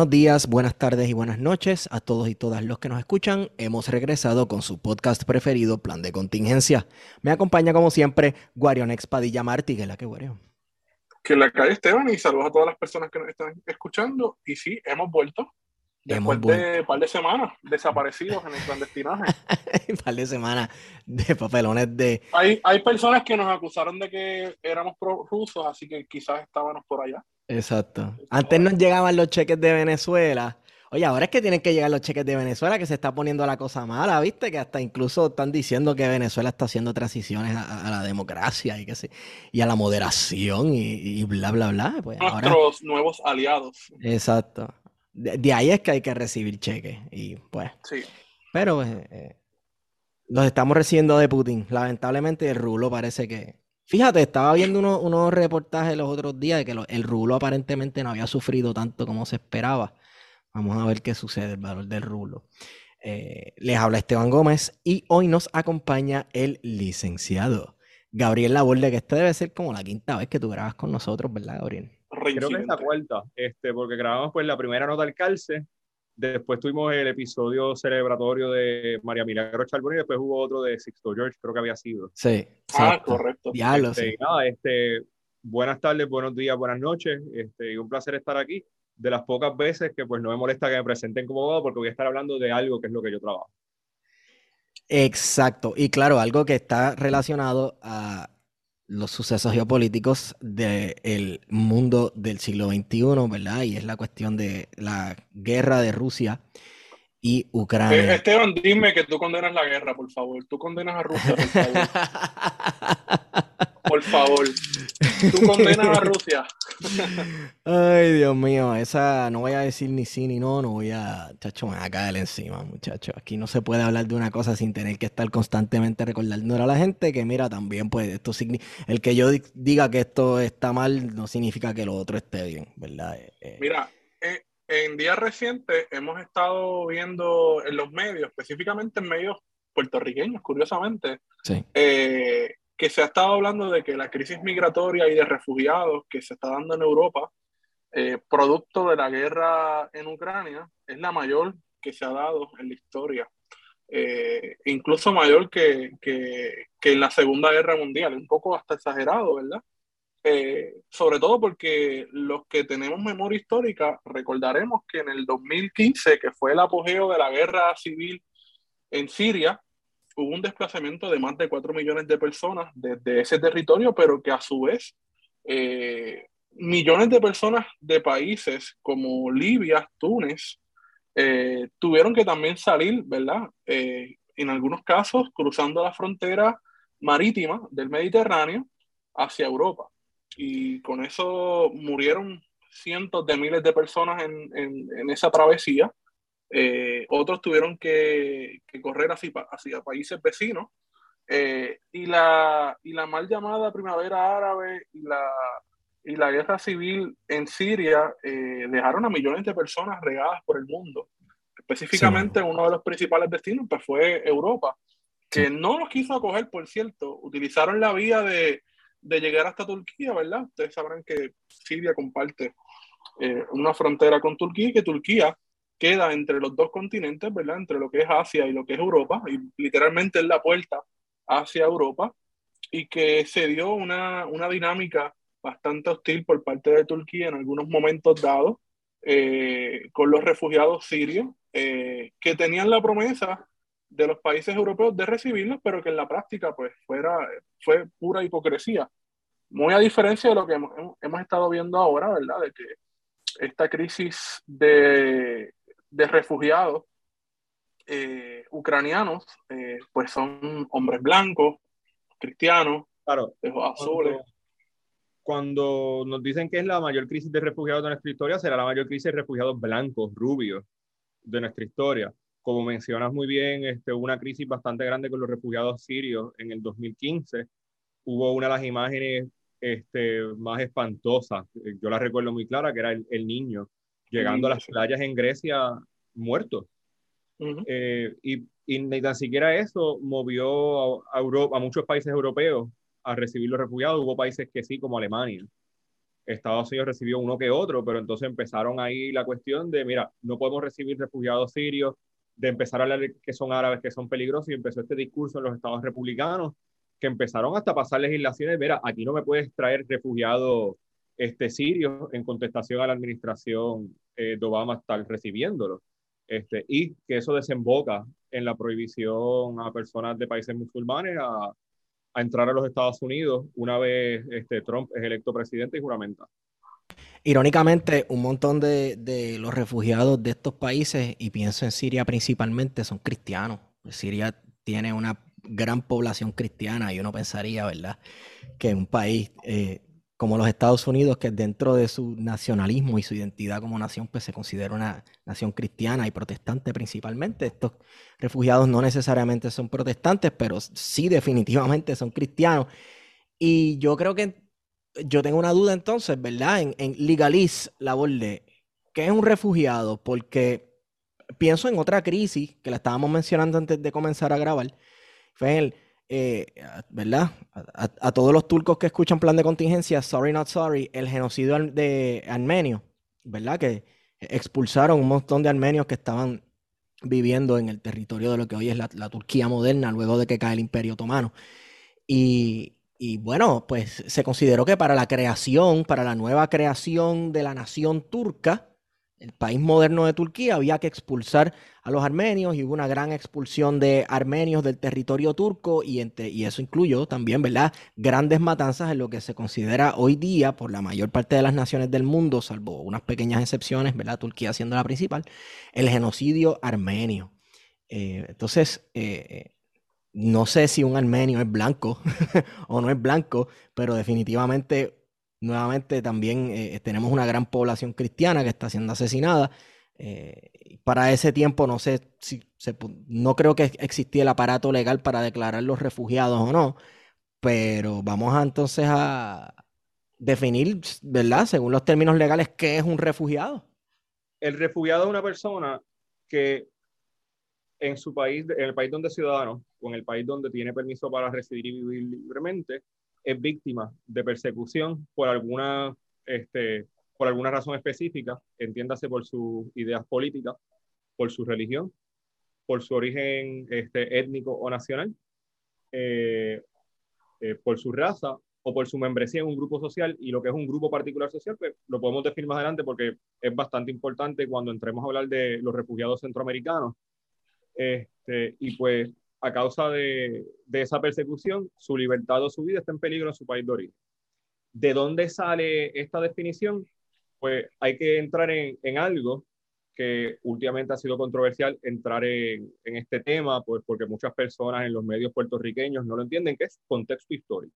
Buenos días, buenas tardes y buenas noches a todos y todas los que nos escuchan. Hemos regresado con su podcast preferido, Plan de Contingencia. Me acompaña como siempre Guarion Padilla Martí, que es la que Guarion. Que la calle Esteban y saludos a todas las personas que nos están escuchando. Y sí, hemos vuelto. Después hemos de un par de semanas desaparecidos en el clandestinaje. un par de semanas de papelones de... Hay, hay personas que nos acusaron de que éramos rusos, así que quizás estábamos por allá. Exacto. Antes nos llegaban los cheques de Venezuela. Oye, ahora es que tienen que llegar los cheques de Venezuela, que se está poniendo la cosa mala, ¿viste? Que hasta incluso están diciendo que Venezuela está haciendo transiciones a, la democracia y que sí, y a la moderación y, bla, bla, bla. Pues Nuestros nuevos aliados. Exacto. De, ahí es que hay que recibir cheques. Y pues. Sí. Pero eh, eh, los estamos recibiendo de Putin. Lamentablemente el rulo parece que, Fíjate, estaba viendo unos reportajes los otros días de que el rulo aparentemente no había sufrido tanto como se esperaba. Vamos a ver qué sucede, el valor del rulo. Eh, les habla Esteban Gómez y hoy nos acompaña el licenciado Gabriel Laborde, que esta debe ser como la quinta vez que tú grabas con nosotros, ¿verdad, Gabriel? Creo que es la cuarta, este, porque grabamos pues la primera nota al calce Después tuvimos el episodio celebratorio de María Milagro Charboni y después hubo otro de Sixto George, creo que había sido. Sí. Ah, correcto. Este, este, buenas tardes, buenos días, buenas noches. Este, y un placer estar aquí. De las pocas veces que pues no me molesta que me presenten como abogado porque voy a estar hablando de algo que es lo que yo trabajo. Exacto. Y claro, algo que está relacionado a los sucesos geopolíticos del mundo del siglo XXI, ¿verdad? Y es la cuestión de la guerra de Rusia y Ucrania. Eh, Esteban, dime que tú condenas la guerra, por favor. Tú condenas a Rusia, por favor. por favor. Tú condenas a Rusia. Ay, Dios mío, esa no voy a decir ni sí ni no, no voy a, chacho, me voy a caer encima, muchacho. Aquí no se puede hablar de una cosa sin tener que estar constantemente recordando a la gente que, mira, también, pues, esto el que yo diga que esto está mal no significa que lo otro esté bien, ¿verdad? Eh, eh, mira, en días recientes hemos estado viendo en los medios, específicamente en medios puertorriqueños, curiosamente, eh, que se ha estado hablando de que la crisis migratoria y de refugiados que se está dando en Europa, eh, producto de la guerra en Ucrania, es la mayor que se ha dado en la historia. Eh, incluso mayor que, que, que en la Segunda Guerra Mundial, un poco hasta exagerado, ¿verdad? Eh, sobre todo porque los que tenemos memoria histórica recordaremos que en el 2015, que fue el apogeo de la guerra civil en Siria, hubo un desplazamiento de más de 4 millones de personas desde ese territorio, pero que a su vez eh, millones de personas de países como Libia, Túnez, eh, tuvieron que también salir, ¿verdad? en algunos casos cruzando la frontera marítima del Mediterráneo hacia Europa y con eso murieron cientos de miles de personas en, en, esa travesía. Eh, otros tuvieron que, que correr hacia, hacia, países vecinos. Eh, y, la, y la mal llamada primavera árabe y la, y la guerra civil en Siria eh, dejaron a millones de personas regadas por el mundo. Específicamente uno de los principales destinos pues, fue Europa, que no los quiso acoger, por cierto. Utilizaron la vía de, de llegar hasta Turquía, ¿verdad? Ustedes sabrán que Siria comparte eh, una frontera con Turquía y que Turquía queda entre los dos continentes, ¿verdad? Entre lo que es Asia y lo que es Europa, y literalmente es la puerta hacia Europa, y que se dio una, una dinámica bastante hostil por parte de Turquía en algunos momentos dados eh, con los refugiados sirios eh, que tenían la promesa de los países europeos de recibirlos, pero que en la práctica pues fuera, fue pura hipocresía. Muy a diferencia de lo que hemos, hemos estado viendo ahora, ¿verdad? De que esta crisis de, de refugiados eh, ucranianos, pues son hombres blancos, cristianos, claro, de azules cuando nos dicen que es la mayor crisis de refugiados de nuestra historia, será la mayor crisis de refugiados blancos, rubios de nuestra historia. Como mencionas muy bien, este, hubo una crisis bastante grande con los refugiados sirios en el 2015. Hubo una de las imágenes este, más espantosas, yo la recuerdo muy clara, que era el, niño llegando a las playas en Grecia muerto. Eh, y, y, ni tan siquiera eso movió a, Europa, a muchos países europeos a recibir los refugiados. Hubo países que sí, como Alemania. Estados Unidos recibió uno que otro, pero entonces empezaron ahí la cuestión de, mira, no podemos recibir refugiados sirios, de empezar a hablar que son árabes, que son peligrosos, y empezó este discurso en los estados republicanos, que empezaron hasta pasar legislaciones, mira, aquí no me puedes traer refugiados este, sirios en contestación a la administración eh, de Obama estar recibiéndolos. Este, y que eso desemboca en la prohibición a personas de países musulmanes a, a entrar a los Estados Unidos una vez este, Trump es electo presidente y juramenta. Irónicamente, un montón de, de, los refugiados de estos países, y pienso en Siria principalmente, son cristianos. Siria tiene una gran población cristiana y uno pensaría, ¿verdad?, que un país eh, como los Estados Unidos, que dentro de su nacionalismo y su identidad como nación, pues se considera una nación cristiana y protestante principalmente. Estos refugiados no necesariamente son protestantes, pero sí definitivamente son cristianos. Y yo creo que yo tengo una duda entonces, ¿verdad? En, en legaliz la de qué es un refugiado, porque pienso en otra crisis que la estábamos mencionando antes de comenzar a grabar. Fue el eh, ¿verdad? A, todos los turcos que escuchan plan de contingencia, sorry not sorry, el genocidio de armenio, ¿verdad? Que expulsaron un montón de armenios que estaban viviendo en el territorio de lo que hoy es la, Turquía moderna, luego de que cae el Imperio Otomano. Y, y, bueno, pues se consideró que para la creación, para la nueva creación de la nación turca, el país moderno de Turquía, había que expulsar a los armenios y hubo una gran expulsión de armenios del territorio turco y, eso incluyó también, ¿verdad?, grandes matanzas en lo que se considera hoy día por la mayor parte de las naciones del mundo, salvo unas pequeñas excepciones, ¿verdad?, Turquía siendo la principal, el genocidio armenio. Eh, entonces, eh, no sé si un armenio es blanco o no es blanco, pero definitivamente nuevamente también eh, tenemos una gran población cristiana que está siendo asesinada. Eh, para ese tiempo no sé si no creo que existía el aparato legal para declarar los refugiados o no, pero vamos a entonces a definir, ¿verdad? Según los términos legales, ¿qué es un refugiado? El refugiado es una persona que en su país, en el país donde es ciudadano, o en el país donde tiene permiso para residir y vivir libremente, es víctima de persecución por alguna, este, por alguna razón específica, entiéndase por sus ideas políticas, por su religión, por su origen este, étnico o nacional, eh, eh, por su raza o por su membresía en un grupo social y lo que es un grupo particular social, pues lo podemos definir más adelante porque es bastante importante cuando entremos a hablar de los refugiados centroamericanos. Este, y pues a causa de, esa persecución, su libertad o su vida está en peligro en su país de origen. ¿De dónde sale esta definición? Pues hay que entrar en, algo que últimamente ha sido controversial, entrar en, este tema, pues porque muchas personas en los medios puertorriqueños no lo entienden, que es contexto histórico.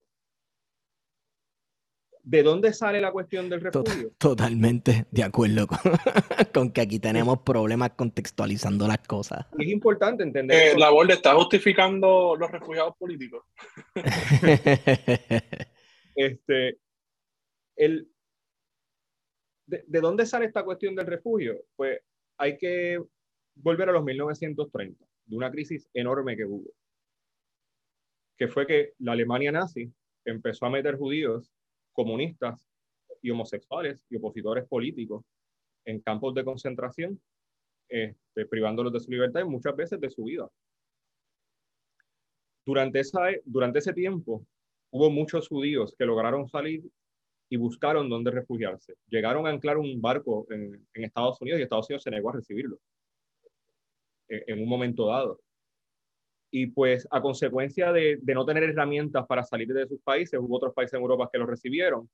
¿De dónde sale la cuestión del refugio? Totalmente de acuerdo con, que aquí tenemos problemas contextualizando las cosas. Es importante entender. Eh, la Borde está justificando los refugiados políticos. este, el, de, de, dónde sale esta cuestión del refugio? Pues hay que volver a los 1930, de una crisis enorme que hubo, que fue que la Alemania nazi empezó a meter judíos comunistas y homosexuales y opositores políticos en campos de concentración, este, privándolos de su libertad y muchas veces de su vida. Durante, esa, durante ese tiempo hubo muchos judíos que lograron salir y buscaron dónde refugiarse. Llegaron a anclar un barco en, Estados Unidos y Estados Unidos se negó a recibirlo en, un momento dado. Y pues a consecuencia de, de, no tener herramientas para salir de sus países, hubo otros países en Europa que los recibieron,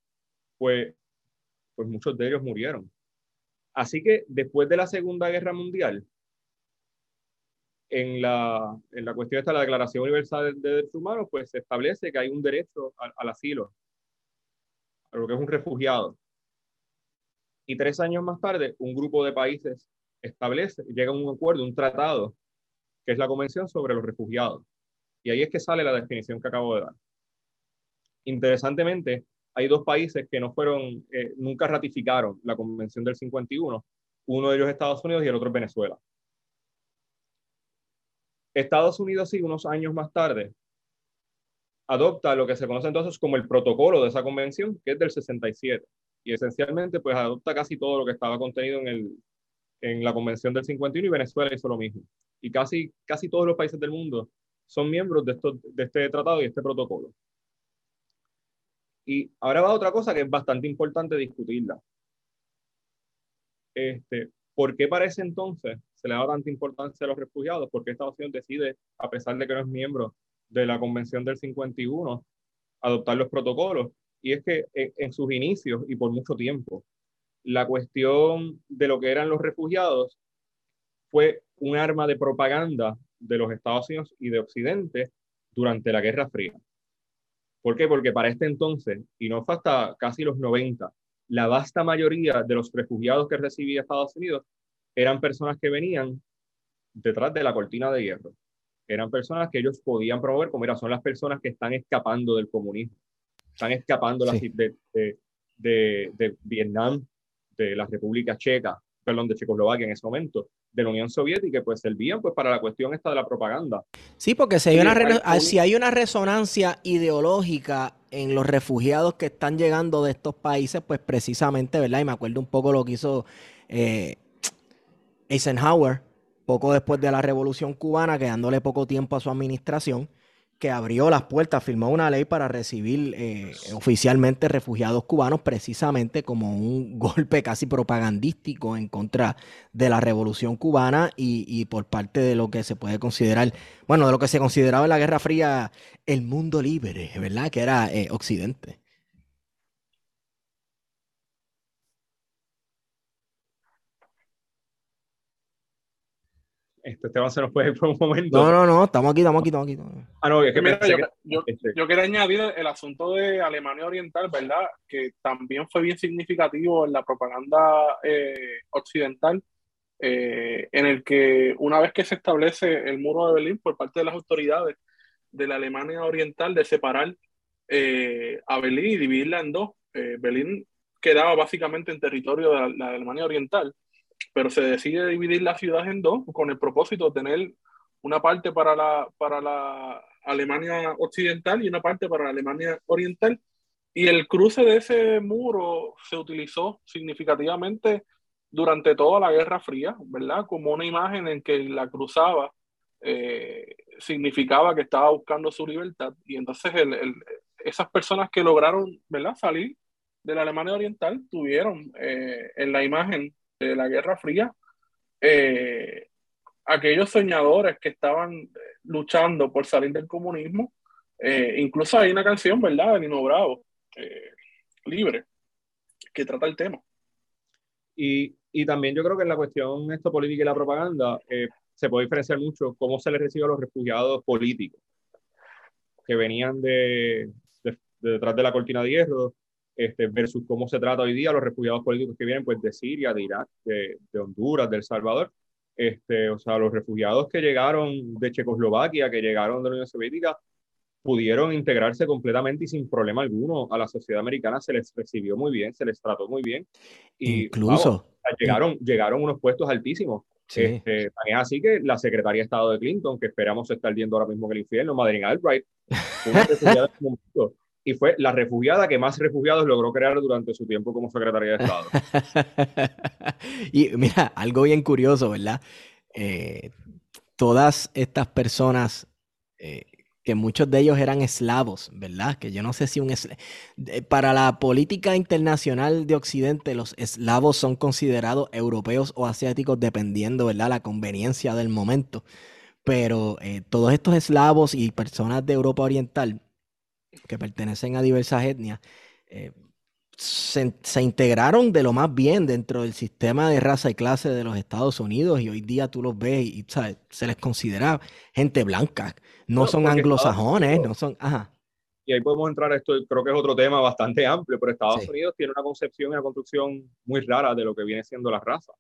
pues, pues muchos de ellos murieron. Así que después de la Segunda Guerra Mundial, en la, en la cuestión de la Declaración Universal de Derechos Humanos, pues se establece que hay un derecho al, asilo, a lo que es un refugiado. Y tres años más tarde, un grupo de países establece, llega a un acuerdo, un tratado, que es la Convención sobre los Refugiados. Y ahí es que sale la definición que acabo de dar. Interesantemente, hay dos países que no fueron, eh, nunca ratificaron la Convención del 51. Uno de ellos es Estados Unidos y el otro Venezuela. Estados Unidos, sí, unos años más tarde, adopta lo que se conoce entonces como el protocolo de esa convención, que es del 67. Y esencialmente, pues adopta casi todo lo que estaba contenido en, el, en la convención del 51 y Venezuela hizo lo mismo. Y casi, casi todos los países del mundo son miembros de, esto, de este tratado y este protocolo. Y ahora va otra cosa que es bastante importante discutirla. Este, ¿Por qué para ese entonces se le da tanta importancia a los refugiados? ¿Por qué Estados Unidos decide, a pesar de que no es miembro de la Convención del 51, adoptar los protocolos? Y es que en, sus inicios y por mucho tiempo, la cuestión de lo que eran los refugiados fue un arma de propaganda de los Estados Unidos y de Occidente durante la Guerra Fría. ¿Por qué? Porque para este entonces, y no fue hasta casi los 90, la vasta mayoría de los refugiados que recibía Estados Unidos eran personas que venían detrás de la cortina de hierro. Eran personas que ellos podían promover, como era, son las personas que están escapando del comunismo, están escapando de, de, de, Vietnam, de la República Checa, perdón, de Checoslovaquia en ese momento, de la Unión Soviética, pues servían pues para la cuestión esta de la propaganda. Sí, porque si hay, una, ah, si hay una resonancia ideológica en los refugiados que están llegando de estos países, pues precisamente, ¿verdad? Y me acuerdo un poco lo que hizo eh, Eisenhower poco después de la Revolución Cubana, quedándole poco tiempo a su administración, que abrió las puertas, firmó una ley para recibir eh, oficialmente refugiados cubanos, precisamente como un golpe casi propagandístico en contra de la Revolución Cubana y, por parte de lo que se puede considerar, bueno, de lo que se consideraba en la Guerra Fría el mundo libre, ¿verdad? Que era eh, Occidente. Este Esteban se nos puede ir por un momento. No, no, no, estamos aquí, estamos aquí, estamos aquí. Ah, no, es que Mira, yo, este yo, quería añadir el asunto de Alemania Oriental, ¿verdad? Que también fue bien significativo en la propaganda eh, occidental, eh, en el que una vez que se establece el muro de Berlín por parte de las autoridades de la Alemania Oriental de separar eh, a Berlín y dividirla en dos, Berlín quedaba básicamente en territorio de la Alemania Oriental pero se decide dividir la ciudad en dos con el propósito de tener una parte para la, para la Alemania occidental y una parte para la Alemania oriental. Y el cruce de ese muro se utilizó significativamente durante toda la Guerra Fría, ¿verdad? Como una imagen en que la cruzaba eh, significaba que estaba buscando su libertad. Y entonces esas personas que lograron, ¿verdad? Salir de la Alemania Oriental tuvieron eh, en la imagen de la Guerra Fría, eh, aquellos soñadores que estaban eh, luchando por salir del comunismo, eh, incluso hay una canción, ¿verdad?, de Nino Bravo, libre, que trata el tema. Y, y, también yo creo que en la cuestión esto política y la propaganda se puede diferenciar mucho cómo se les recibe a los refugiados políticos que venían de, de detrás de la cortina de hierro, este, versus cómo se trata hoy día los refugiados políticos que vienen pues, de Siria, de Irak, de, Honduras, de El Salvador. Este, o sea, los refugiados que llegaron de Checoslovaquia, que llegaron de la Unión Soviética, pudieron integrarse completamente y sin problema alguno a la sociedad americana. Se les recibió muy bien, se les trató muy bien. Y, Incluso. llegaron, llegaron unos puestos altísimos. Este, es así que la secretaria de Estado de Clinton, que esperamos estar viendo ahora mismo en el infierno, Madeleine Albright, una y fue la refugiada que más refugiados logró crear durante su tiempo como secretaria de Estado. y mira, algo bien curioso, ¿verdad? Eh, todas estas personas eh, que muchos de ellos eran eslavos, ¿verdad? Que yo no sé si un para la política internacional de Occidente los eslavos son considerados europeos o asiáticos dependiendo, ¿verdad? La conveniencia del momento. Pero eh, todos estos eslavos y personas de Europa Oriental que pertenecen a diversas etnias eh, se, integraron de lo más bien dentro del sistema de raza y clase de los Estados Unidos y hoy día tú los ves y se les considera gente blanca, no, son anglosajones, no son... Ajá. Y ahí podemos entrar, esto creo que es otro tema bastante amplio, pero Estados Unidos tiene una concepción y una construcción muy rara de lo que viene siendo la raza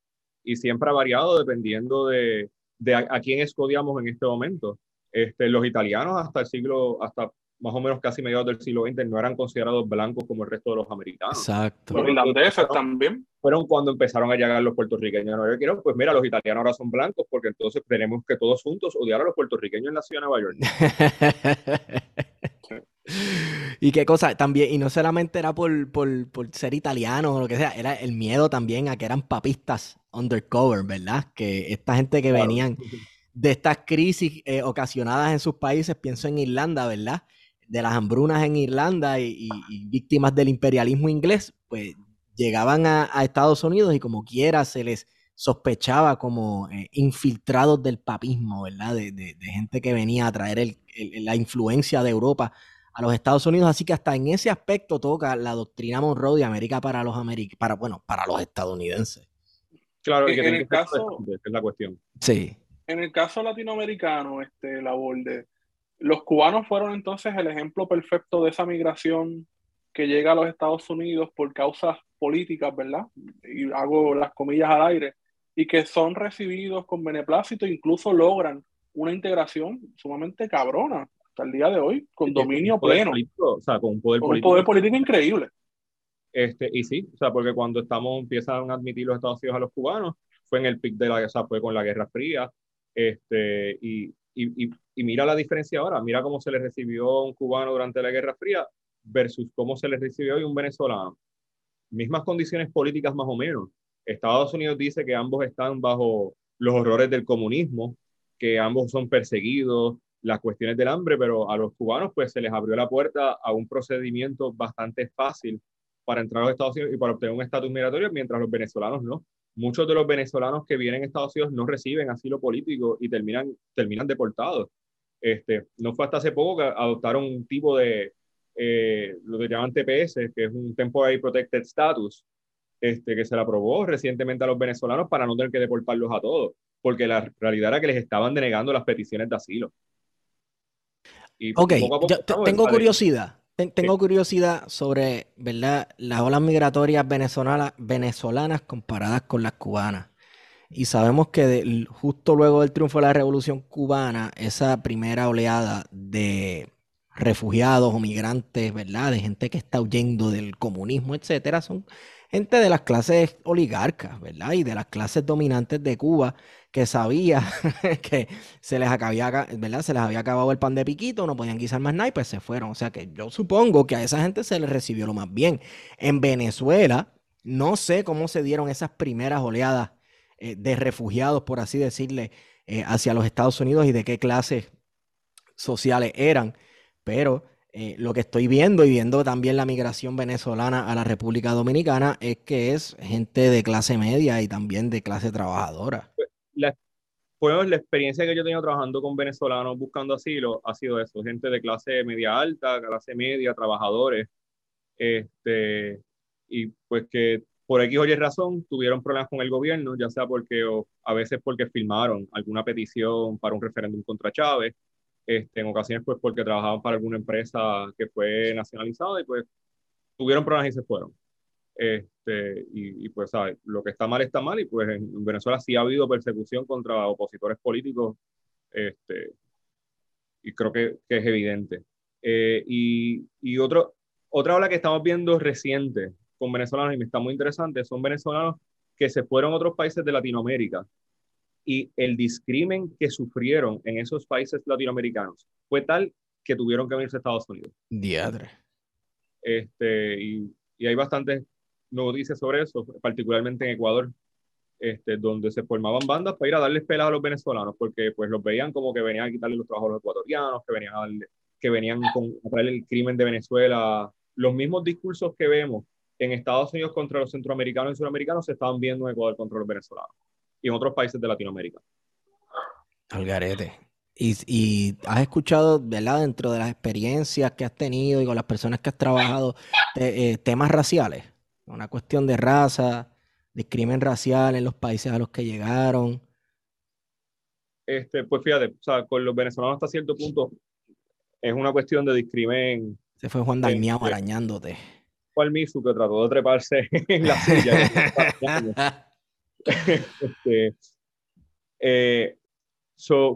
y siempre ha variado dependiendo de, de a, a, quién escodiamos en este momento. Este, los italianos hasta el siglo, hasta más o menos casi mediados del siglo XX, no eran considerados blancos como el resto de los americanos. Exacto. Los irlandeses también. Fueron cuando empezaron a llegar los puertorriqueños a Nueva York. Pues mira, los italianos ahora son blancos porque entonces tenemos que todos juntos odiar a los puertorriqueños en la ciudad de Nueva York. y qué cosa, también, y no solamente era por, por, por ser italianos o lo que sea, era el miedo también a que eran papistas undercover, ¿verdad? Que esta gente que venían de estas crisis eh, ocasionadas en sus países, pienso en Irlanda, ¿verdad? De las hambrunas en Irlanda y, víctimas del imperialismo inglés, pues llegaban a, Estados Unidos y como quiera se les sospechaba como eh, infiltrados del papismo, ¿verdad? De, gente que venía a traer la influencia de Europa a los Estados Unidos. Así que hasta en ese aspecto toca la doctrina Monroe de América para los para, bueno, para los estadounidenses. Claro, que en el caso, es la cuestión. Sí. En el caso latinoamericano, este, la de los cubanos fueron entonces el ejemplo perfecto de esa migración que llega a los Estados Unidos por causas políticas, ¿verdad? Y hago las comillas al aire, y que son recibidos con beneplácito, incluso logran una integración sumamente cabrona hasta el día de hoy, con dominio pleno. o sea, con un poder político. Un poder político increíble. Este, y sí, o sea, porque cuando estamos, empiezan a admitir los Estados Unidos a los cubanos, fue en el pic de la, o sea, fue con la Guerra Fría, este, y, y, mira la diferencia ahora, mira cómo se le recibió a un cubano durante la Guerra Fría versus cómo se le recibió hoy un venezolano. Mismas condiciones políticas más o menos. Estados Unidos dice que ambos están bajo los horrores del comunismo, que ambos son perseguidos, las cuestiones del hambre, pero a los cubanos pues se les abrió la puerta a un procedimiento bastante fácil para entrar a los Estados Unidos y para obtener un estatus migratorio, mientras los venezolanos no muchos de los venezolanos que vienen a Estados Unidos no reciben asilo político y terminan, terminan deportados. Este, no fue hasta hace poco que adoptaron un tipo de, eh, lo que llaman TPS, que es un Temporary Protected Status, este, que se le aprobó recientemente a los venezolanos para no tener que deportarlos a todos, porque la realidad era que les estaban denegando las peticiones de asilo. Y ok, tengo curiosidad. Tengo curiosidad sobre, ¿verdad? Las olas migratorias venezolanas, venezolanas comparadas con las cubanas. Y sabemos que justo luego del triunfo de la revolución cubana, esa primera oleada de refugiados o migrantes, ¿verdad? De gente que está huyendo del comunismo, etcétera, son gente de las clases oligarcas, ¿verdad? Y de las clases dominantes de Cuba que sabía que se les, acabía, ¿verdad? se les había acabado el pan de piquito, no podían guisar más nada y pues se fueron. O sea que yo supongo que a esa gente se les recibió lo más bien. En Venezuela, no sé cómo se dieron esas primeras oleadas eh, de refugiados, por así decirle, eh, hacia los Estados Unidos y de qué clases sociales eran, pero eh, lo que estoy viendo y viendo también la migración venezolana a la República Dominicana es que es gente de clase media y también de clase trabajadora. La, pues, la experiencia que yo he tenido trabajando con venezolanos buscando asilo ha sido eso, gente de clase media alta, clase media, trabajadores, este, y pues que por X o Y razón tuvieron problemas con el gobierno, ya sea porque o a veces porque firmaron alguna petición para un referéndum contra Chávez, este, en ocasiones pues porque trabajaban para alguna empresa que fue nacionalizada y pues tuvieron problemas y se fueron. Este, y, pues, ¿sabes? Lo que está mal está mal y pues en Venezuela sí ha habido persecución contra opositores políticos este, y creo que, que es evidente. Eh, y, y otro, otra ola que estamos viendo reciente con venezolanos y me está muy interesante son venezolanos que se fueron a otros países de Latinoamérica y el discrimen que sufrieron en esos países latinoamericanos fue tal que tuvieron que venirse a Estados Unidos. Diadre. Este, y, y, hay bastantes noticias sobre eso, particularmente en Ecuador, este, donde se formaban bandas para ir a darles pelas a los venezolanos, porque pues los veían como que venían a quitarle los trabajos a los ecuatorianos, que venían a darle, que venían con el crimen de Venezuela. Los mismos discursos que vemos en Estados Unidos contra los centroamericanos y suramericanos se estaban viendo en Ecuador contra los venezolanos y en otros países de Latinoamérica. Algarete. Y, y, has escuchado, ¿verdad? Dentro de las experiencias que has tenido y con las personas que has trabajado, eh, temas raciales. Una cuestión de raza, discrimen racial en los países a los que llegaron. Este, pues fíjate, o sea, con los venezolanos hasta cierto punto es una cuestión de discrimen. Se fue Juan Dalmiao arañándote. Fue Misu que trató de treparse en la silla. este, eh,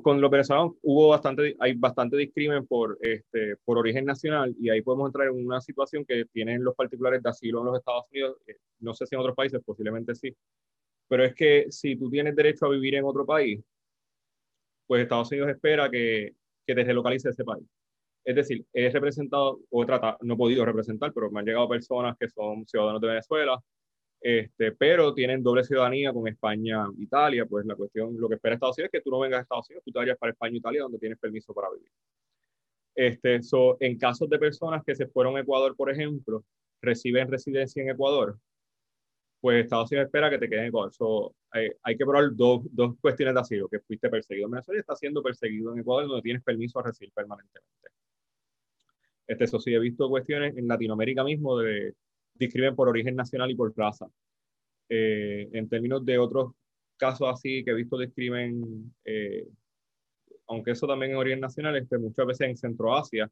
con los venezolanos hubo bastante, hay bastante discrimen por, este, por origen nacional y ahí podemos entrar en una situación que tienen los particulares de asilo en los Estados Unidos, eh, no sé si en otros países, posiblemente sí, pero es que si tú tienes derecho a vivir en otro país, pues Estados Unidos espera que, que te relocalice ese país. Es decir, he representado, o trata, no he podido representar, pero me han llegado personas que son ciudadanos de Venezuela, este, pero tienen doble ciudadanía con España e Italia, pues la cuestión, lo que espera Estados Unidos es que tú no vengas a Estados Unidos, tú te vayas para España e Italia donde tienes permiso para vivir. Este, so, en casos de personas que se fueron a Ecuador, por ejemplo, reciben residencia en Ecuador, pues Estados Unidos espera que te queden en Ecuador. So, hay, hay, que probar dos, dos, cuestiones de asilo, que fuiste perseguido en Venezuela y estás siendo perseguido en Ecuador donde tienes permiso a residir permanentemente. Este, eso sí, he visto cuestiones en Latinoamérica mismo de discrimen por origen nacional y por raza. Eh, en términos de otros casos así que he visto discrimen, eh, aunque eso también en origen nacional, este, muchas veces en Centroasia,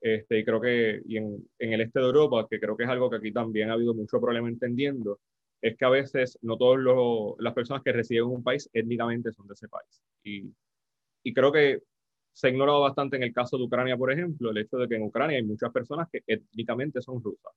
este, y creo que y en, en, el este de Europa, que creo que es algo que aquí también ha habido mucho problema entendiendo, es que a veces no todas las personas que residen en un país étnicamente son de ese país. Y, y creo que se ha ignorado bastante en el caso de Ucrania, por ejemplo, el hecho de que en Ucrania hay muchas personas que étnicamente son rusas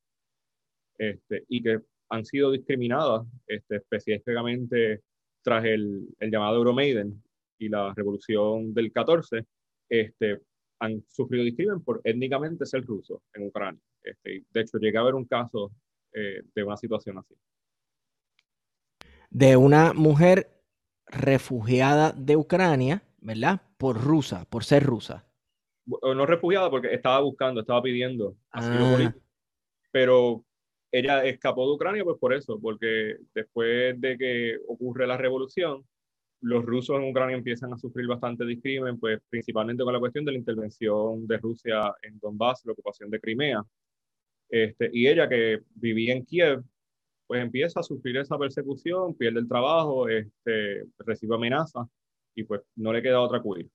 este, y que han sido discriminadas este, específicamente tras el, el, llamado Euromaiden y la revolución del 14, este, han sufrido discriminación por étnicamente ser rusos en Ucrania. Este, de hecho, llegué a ver un caso eh, de una situación así. De una mujer refugiada de Ucrania, ¿verdad? Por rusa, por ser rusa. No refugiada porque estaba buscando, estaba pidiendo asilo ah. político. Pero ella escapó de Ucrania pues por eso, porque después de que ocurre la revolución, los rusos en Ucrania empiezan a sufrir bastante discrimen, pues principalmente con la cuestión de la intervención de Rusia en Donbass, la ocupación de Crimea. Este, y ella que vivía en Kiev, pues empieza a sufrir esa persecución, pierde el trabajo, este, recibe amenazas y pues no le queda otra que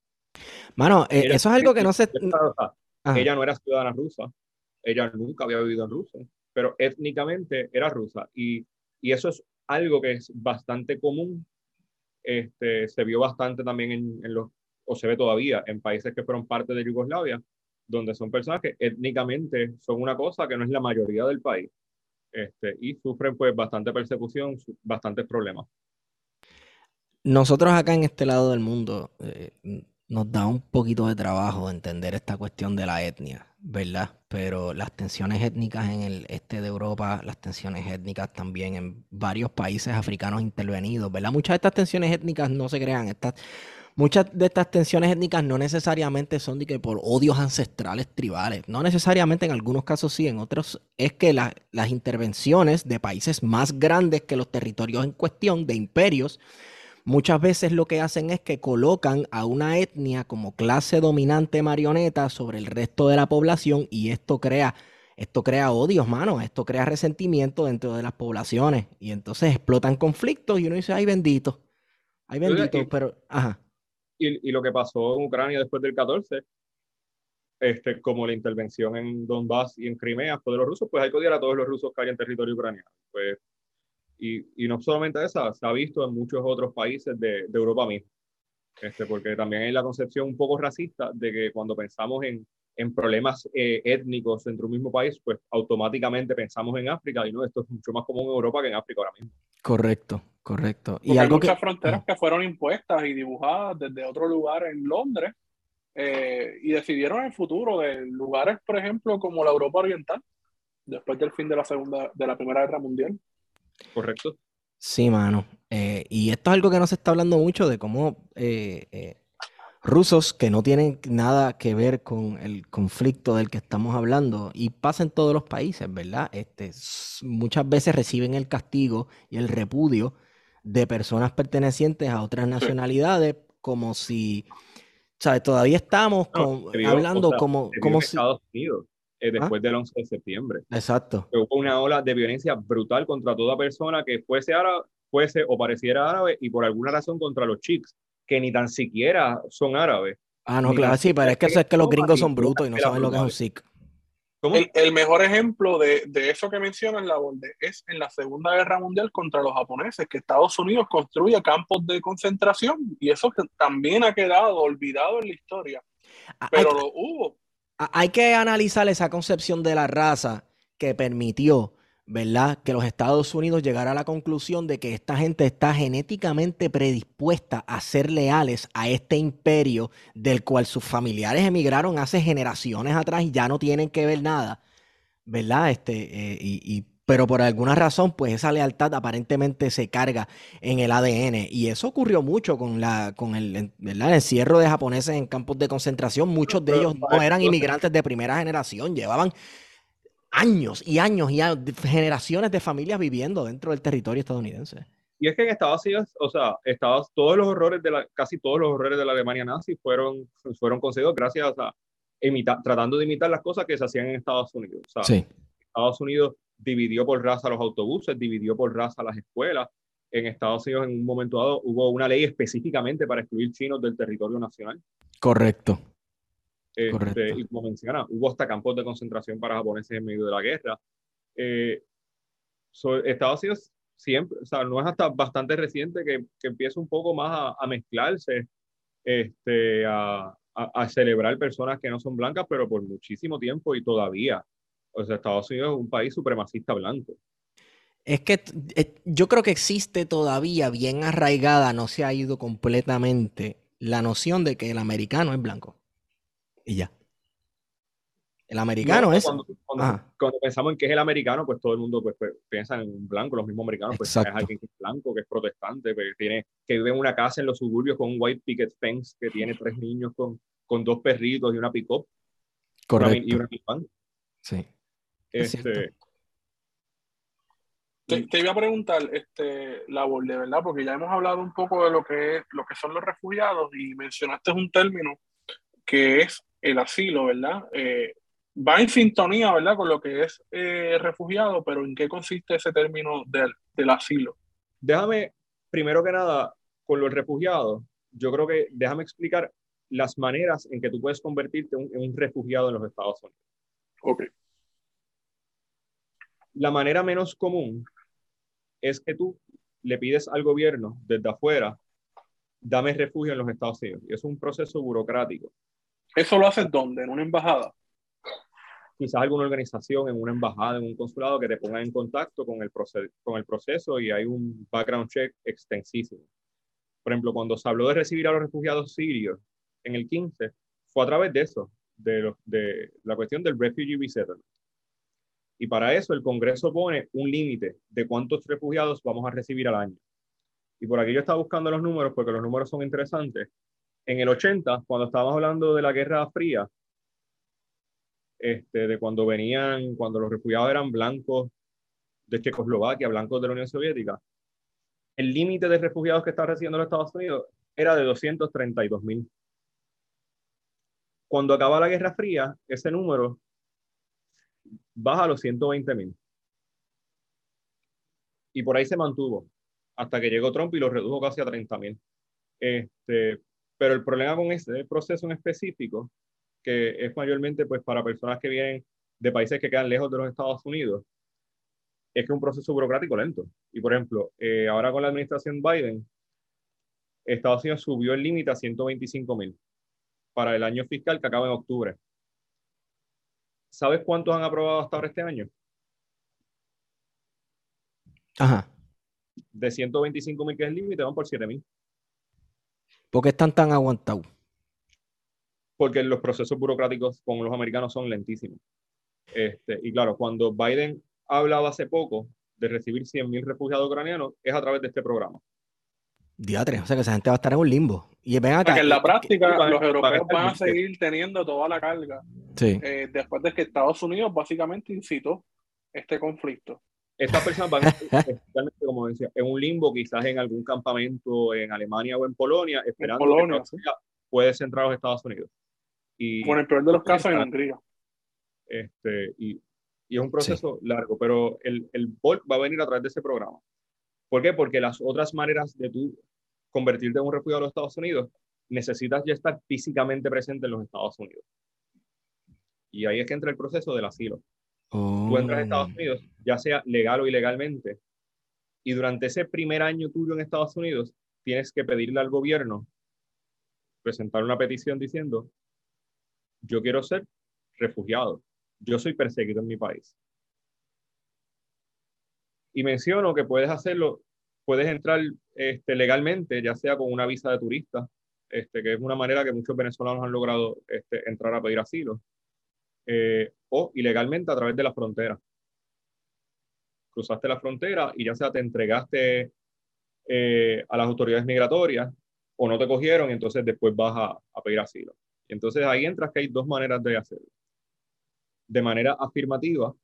Mano, eh, eso es algo que no se... Ella no era ciudadana rusa, ella nunca había vivido en Rusia pero étnicamente era rusa. Y, y eso es algo que es bastante común. Este, se vio bastante también en, en, los, o se ve todavía, en países que fueron parte de Yugoslavia, donde son personas que étnicamente son una cosa que no es la mayoría del país. Este, y sufren pues bastante persecución, bastantes problemas. Nosotros acá en este lado del mundo eh, nos da un poquito de trabajo entender esta cuestión de la etnia, ¿verdad? Pero las tensiones étnicas en el este de Europa, las tensiones étnicas también en varios países africanos intervenidos, ¿verdad? Muchas de estas tensiones étnicas no se crean, estas, muchas de estas tensiones étnicas no necesariamente son de por odios ancestrales tribales, no necesariamente en algunos casos sí, en otros es que las intervenciones de países más grandes que los territorios en cuestión, de imperios, muchas veces lo que hacen es que colocan a una etnia como clase dominante marioneta sobre el resto de la población y esto crea, esto crea odios, mano, esto crea resentimiento dentro de las poblaciones y entonces explotan conflictos y uno dice, ay bendito, ay bendito, pero, ajá. Y, y, lo que pasó en Ucrania después del 14, este, como la intervención en Donbass y en Crimea fue de los rusos, pues hay que odiar a todos los rusos que hay en territorio ucraniano. Pues y, y no solamente esa, se ha visto en muchos otros países de, de Europa mismo. Este, porque también hay la concepción un poco racista de que cuando pensamos en, en problemas eh, étnicos dentro de un mismo país, pues automáticamente pensamos en África y no, esto es mucho más común en Europa que en África ahora mismo. Correcto, correcto. y hay muchas fronteras que fueron impuestas y dibujadas desde otro lugar en Londres eh, y decidieron el futuro de lugares, por ejemplo, como la Europa Oriental, después del fin de la segunda, de la Primera Guerra Mundial. Correcto. Sí, mano. Eh, y esto es algo que no se está hablando mucho de cómo, eh, eh, rusos que no tienen nada que ver con el conflicto del que estamos hablando y pasa en todos los países, ¿verdad? Este, muchas veces reciben el castigo y el repudio de personas pertenecientes a otras nacionalidades como si, ¿sabes? Todavía estamos hablando como, como si... Estados Unidos. Eh, ¿Ah? después del 11 de septiembre. Exacto. hubo una ola de violencia brutal contra toda persona que fuese árabe, fuese o pareciera árabe y por alguna razón contra los chics, que ni tan siquiera son árabes. Ah, no, claro, sí, pero es que eso es que los gringos son brutos y no saben lo que es un sikh. El, el, mejor ejemplo de, de, eso que mencionas, la borde, es en la Segunda Guerra Mundial contra los japoneses, que Estados Unidos construye campos de concentración y eso también ha quedado olvidado en la historia. Ah, pero lo hubo. Hay que analizar esa concepción de la raza que permitió ¿verdad? Que los Estados Unidos llegara a la conclusión de que esta gente está genéticamente predispuesta a ser leales a este imperio del cual sus familiares emigraron hace generaciones atrás y ya no tienen que ver nada, ¿verdad? Este, eh, y, pero por alguna razón, pues esa lealtad aparentemente se carga en el ADN. Y eso ocurrió mucho con, la, con el, ¿verdad? el encierro de japoneses en campos de concentración. Muchos de ellos no eran inmigrantes de primera generación, llevaban años y años y generaciones de familias viviendo dentro del territorio estadounidense. Y es que en Estados Unidos, o sea, Estados, todos los horrores de la, casi todos los horrores de la Alemania nazi fueron, fueron conseguidos gracias a imitar, tratando de imitar las cosas que se hacían en Estados Unidos. O sea, sí. Estados Unidos dividió por raza los autobuses, dividió por raza las escuelas. En Estados Unidos, en un momento dado, hubo una ley específicamente para excluir chinos del territorio nacional. Correcto. Este, y como menciona, hubo hasta campos de concentración para japoneses en medio de la guerra. Eh, Estados Unidos siempre, o sea, no es hasta bastante reciente que, que empieza un poco más a, mezclarse, este, a, a, celebrar personas que no son blancas, pero por muchísimo tiempo y todavía. O sea, Estados Unidos es un país supremacista blanco. Es que eh, yo creo que existe todavía bien arraigada, no se ha ido completamente, la noción de que el americano es blanco y ya. El americano es. Cuando, pensamos en qué es el americano, pues todo el mundo pues, pues piensa en un blanco, los mismos americanos, pues es alguien que es blanco, que es protestante, que, tiene, que vive en una casa en los suburbios con un white picket fence, que tiene tres niños con, con dos perritos y una pick-up. Correcto. y una Sí. Este, te, iba a preguntar, este, la de verdad, porque ya hemos hablado un poco de lo que, es, lo que son los refugiados y mencionaste un término que es el asilo, ¿verdad? Eh, va en sintonía, ¿verdad? Con lo que es eh, refugiado, pero ¿en qué consiste ese término del, del, asilo? Déjame, primero que nada, con los refugiados, yo creo que déjame explicar las maneras en que tú puedes convertirte en un refugiado en los Estados Unidos. Ok. La manera menos común es que tú le pides al gobierno desde afuera, dame refugio en los Estados Unidos. Y es un proceso burocrático. ¿Eso lo haces dónde? ¿En una embajada? Quizás alguna organización, en una embajada, en un consulado, que te ponga en contacto con el, con el proceso y hay un background check extensísimo. Por ejemplo, cuando se habló de recibir a los refugiados sirios en el 15, fue a través de eso, de, de la cuestión del refugee resettlement. Y para eso el Congreso pone un límite de cuántos refugiados vamos a recibir al año. Y por aquí yo estaba buscando los números porque los números son interesantes en el 80, cuando estábamos hablando de la Guerra Fría, este, de cuando venían, cuando los refugiados eran blancos de Checoslovaquia, blancos de la Unión Soviética, el límite de refugiados que estaba recibiendo los Estados Unidos era de 232 mil. Cuando acaba la Guerra Fría, ese número baja a los 120 mil. Y por ahí se mantuvo, hasta que llegó Trump y lo redujo casi a 30 mil. Este, pero el problema con este proceso en específico, que es mayormente pues, para personas que vienen de países que quedan lejos de los Estados Unidos, es que es un proceso burocrático lento. Y por ejemplo, eh, ahora con la administración Biden, Estados Unidos subió el límite a 125 mil para el año fiscal que acaba en octubre. ¿Sabes cuántos han aprobado hasta ahora este año? Ajá. De 125 mil que es el límite, van por 7 mil. ¿Por qué están tan aguantados? Porque los procesos burocráticos con los americanos son lentísimos. Este, y claro, cuando Biden ha hablado hace poco de recibir 100.000 refugiados ucranianos, es a través de este programa. Diatre, o sea que esa gente va a estar en un limbo. Y ven acá, en la práctica los europeos van a seguir teniendo toda la carga. Sí. Eh, después de que Estados Unidos básicamente incitó este conflicto. Estas personas van a estar, como decía, en un limbo, quizás en algún campamento en Alemania o en Polonia, esperando Polonia, que puede entrar a los Estados Unidos. Y, Con el peor de los casos en Hungría. Este, y, y, es un proceso largo, pero el, el va a venir a través de ese programa. ¿Por qué? Porque las otras maneras de tú convertirte en un refugiado de los Estados Unidos, necesitas ya estar físicamente presente en los Estados Unidos. Y ahí es que entra el proceso del asilo. Tú entras a Estados oh. Unidos, ya sea legal o ilegalmente, y durante ese primer año tuyo en Estados Unidos, tienes que pedirle al gobierno, presentar una petición diciendo, yo quiero ser refugiado, yo soy perseguido en mi país. Y menciono que puedes hacerlo, puedes entrar este, legalmente, ya sea con una visa de turista, este, que es una manera que muchos venezolanos han logrado este, entrar a pedir asilo, eh, o ilegalmente a través de la frontera. Cruzaste la frontera y ya sea te entregaste eh, a las autoridades migratorias o no te cogieron y entonces después vas a, a pedir asilo. Entonces ahí entras que hay dos maneras de hacerlo. De manera afirmativa,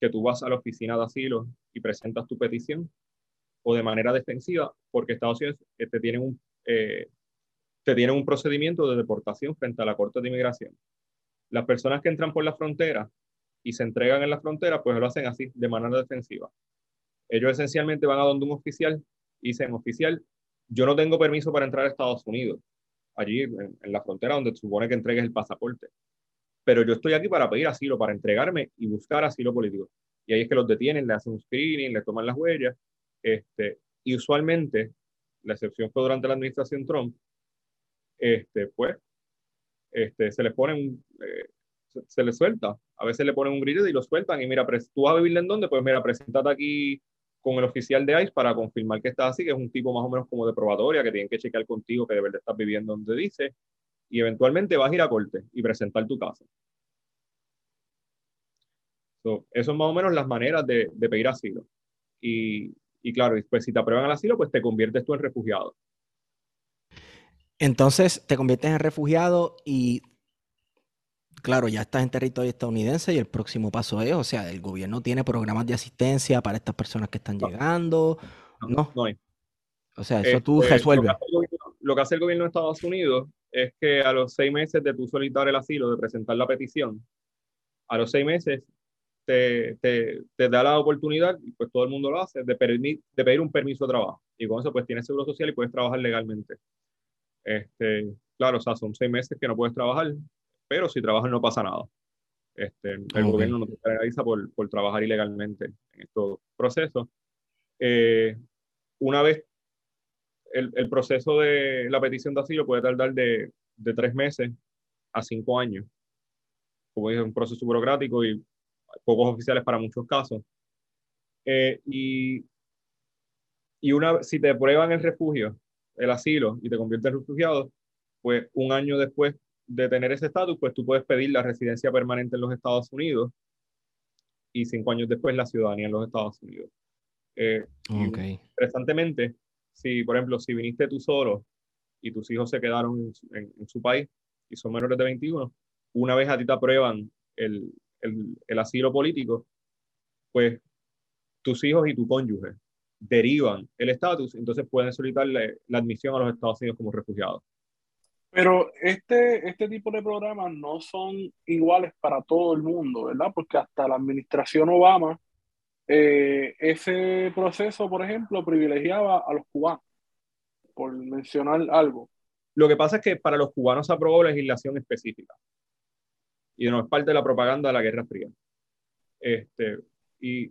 que tú vas a la oficina de asilo y presentas tu petición, o de manera defensiva, porque Estados Unidos eh, te tienen un, eh, te tienen un procedimiento de deportación frente a la Corte de Inmigración. Las personas que entran por la frontera y se entregan en la frontera, pues lo hacen así, de manera defensiva. Ellos esencialmente van a donde un oficial y dicen, oficial, yo no tengo permiso para entrar a Estados Unidos, allí en, en la frontera donde supone que entregues el pasaporte. Pero yo estoy aquí para pedir asilo, para entregarme y buscar asilo político. Y ahí es que los detienen, le hacen un screening, le toman las huellas este, y usualmente, la excepción fue durante la administración Trump, este, pues, este, se les eh, se, les suelta. A veces le ponen un grito y lo sueltan. Y mira, ¿tú vas a vivir en dónde? Pues mira, preséntate aquí con el oficial de ICE para confirmar que estás así, que es un tipo más o menos como de probatoria, que tienen que chequear contigo que de verdad estás viviendo donde dice. Y eventualmente vas a ir a corte y presentar tu caso. So, eso es más o menos las maneras de, de pedir asilo. Y, y claro, pues si te aprueban el asilo, pues te conviertes tú en refugiado. Entonces te conviertes en refugiado y, claro, ya estás en territorio estadounidense y el próximo paso es, o sea, el gobierno tiene programas de asistencia para estas personas que están llegando. No, no, hay. O sea, eso tú este, resuelves. Lo que, hace el gobierno de Estados Unidos es que a los seis meses de tu solicitar el asilo, de presentar la petición, a los seis meses te, te, te, da la oportunidad, y pues todo el mundo lo hace, de, pedir, de pedir un permiso de trabajo. Y con eso pues tienes seguro social y puedes trabajar legalmente. Este, claro, o sea, son seis meses que no puedes trabajar, pero si trabajas no pasa nada. Este, el gobierno no te penaliza por, por, trabajar ilegalmente en estos procesos. Eh, una vez el, el, proceso de la petición de asilo puede tardar de, de tres meses a cinco años. Como dije, es un proceso burocrático y pocos oficiales para muchos casos. Eh, y, y una, si te prueban el refugio, el asilo, y te conviertes en refugiado, pues un año después de tener ese estatus, pues tú puedes pedir la residencia permanente en los Estados Unidos y cinco años después la ciudadanía en los Estados Unidos. Eh, Interesantemente, si, por ejemplo, si viniste tú solo y tus hijos se quedaron en, en, su país y son menores de 21, una vez a ti te aprueban el, el, asilo político, pues tus hijos y tu cónyuge derivan el estatus, entonces pueden solicitar la, admisión a los Estados Unidos como refugiados. Pero este, este tipo de programas no son iguales para todo el mundo, ¿verdad? Porque hasta la administración Obama, eh, ese proceso, por ejemplo, privilegiaba a los cubanos, por mencionar algo. Lo que pasa es que para los cubanos se aprobó legislación específica y no es parte de la propaganda de la Guerra Fría. Este, y,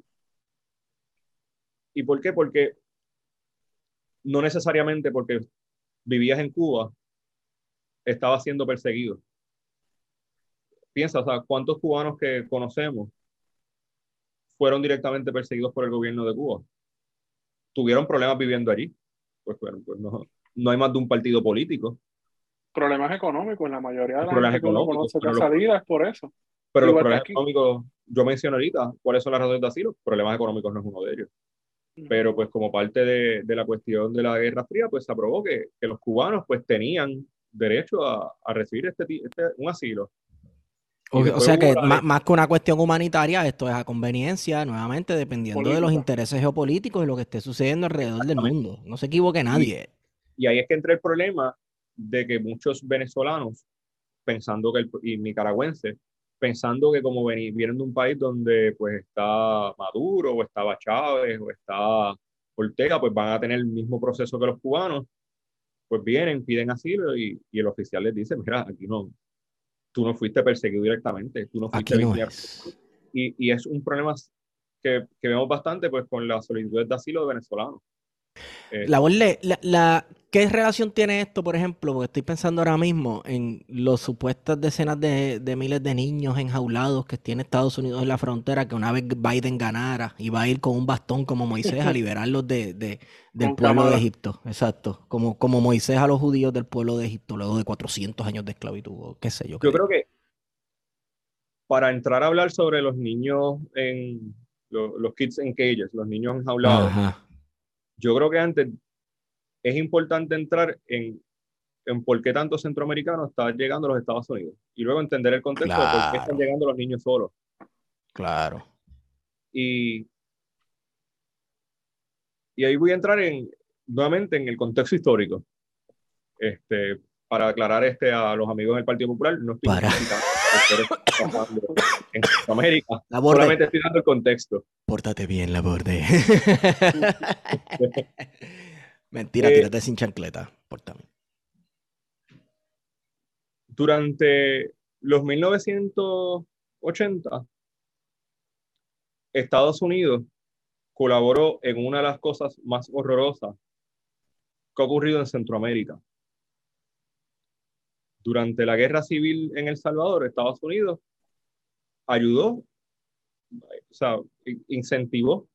¿Y por qué? Porque no necesariamente porque vivías en Cuba, estabas siendo perseguido. Piensa, o sea, ¿cuántos cubanos que conocemos fueron directamente perseguidos por el gobierno de Cuba? ¿Tuvieron problemas viviendo allí? Pues bueno, pues no, no hay más de un partido político problemas económicos, la mayoría de la problemas gente económicos, que conoce salida es por eso. Pero los problemas económicos, yo mencioné ahorita, ¿cuáles son las razones de asilo? Problemas económicos no es uno de ellos. pero pues como parte de, de, la cuestión de la Guerra Fría, pues se aprobó que, que los cubanos pues tenían derecho a, a recibir este, este, un asilo. O, sea que más, más, que una cuestión humanitaria, esto es a conveniencia, nuevamente, dependiendo de los intereses geopolíticos y lo que esté sucediendo alrededor del mundo. No se equivoque nadie. Y, ahí es que entra el problema de que muchos venezolanos, pensando que el, y nicaragüenses, pensando que como vienen de un país donde pues está Maduro o estaba Chávez o está Ortega, pues van a tener el mismo proceso que los cubanos, pues vienen, piden asilo y, y el oficial les dice, mira, aquí no, tú no fuiste perseguido directamente, tú no fuiste aquí y, y, es un problema que, que, vemos bastante pues con las solicitudes de asilo de venezolanos. Eh, la, la, la, ¿Qué relación tiene esto, por ejemplo? Porque estoy pensando ahora mismo en las supuestas decenas de, de, miles de niños enjaulados que tiene Estados Unidos en la frontera, que una vez Biden ganara, iba a ir con un bastón como Moisés a liberarlos de, de del pueblo de Egipto. Exacto. Como, como Moisés a los judíos del pueblo de Egipto, luego de 400 años de esclavitud, o qué sé yo. Yo creo que para entrar a hablar sobre los niños en los, los kids en cages, los niños enjaulados, yo creo que antes es importante entrar en, en por qué tanto centroamericanos están llegando a los Estados Unidos y luego entender el contexto de por qué están llegando los niños solos. Claro. Y, y ahí voy a entrar en, nuevamente en el contexto histórico. Este, para aclarar este a los amigos del Partido Popular, no estoy para. En Centroamérica. Solamente estoy dando el contexto. Pórtate bien, la borde. Mentira, eh, tírate sin chancleta, también. Durante los 1980, Estados Unidos colaboró en una de las cosas más horrorosas que ha ocurrido en Centroamérica. Durante la guerra civil en El Salvador, Estados Unidos ayudó, o sea, incentivó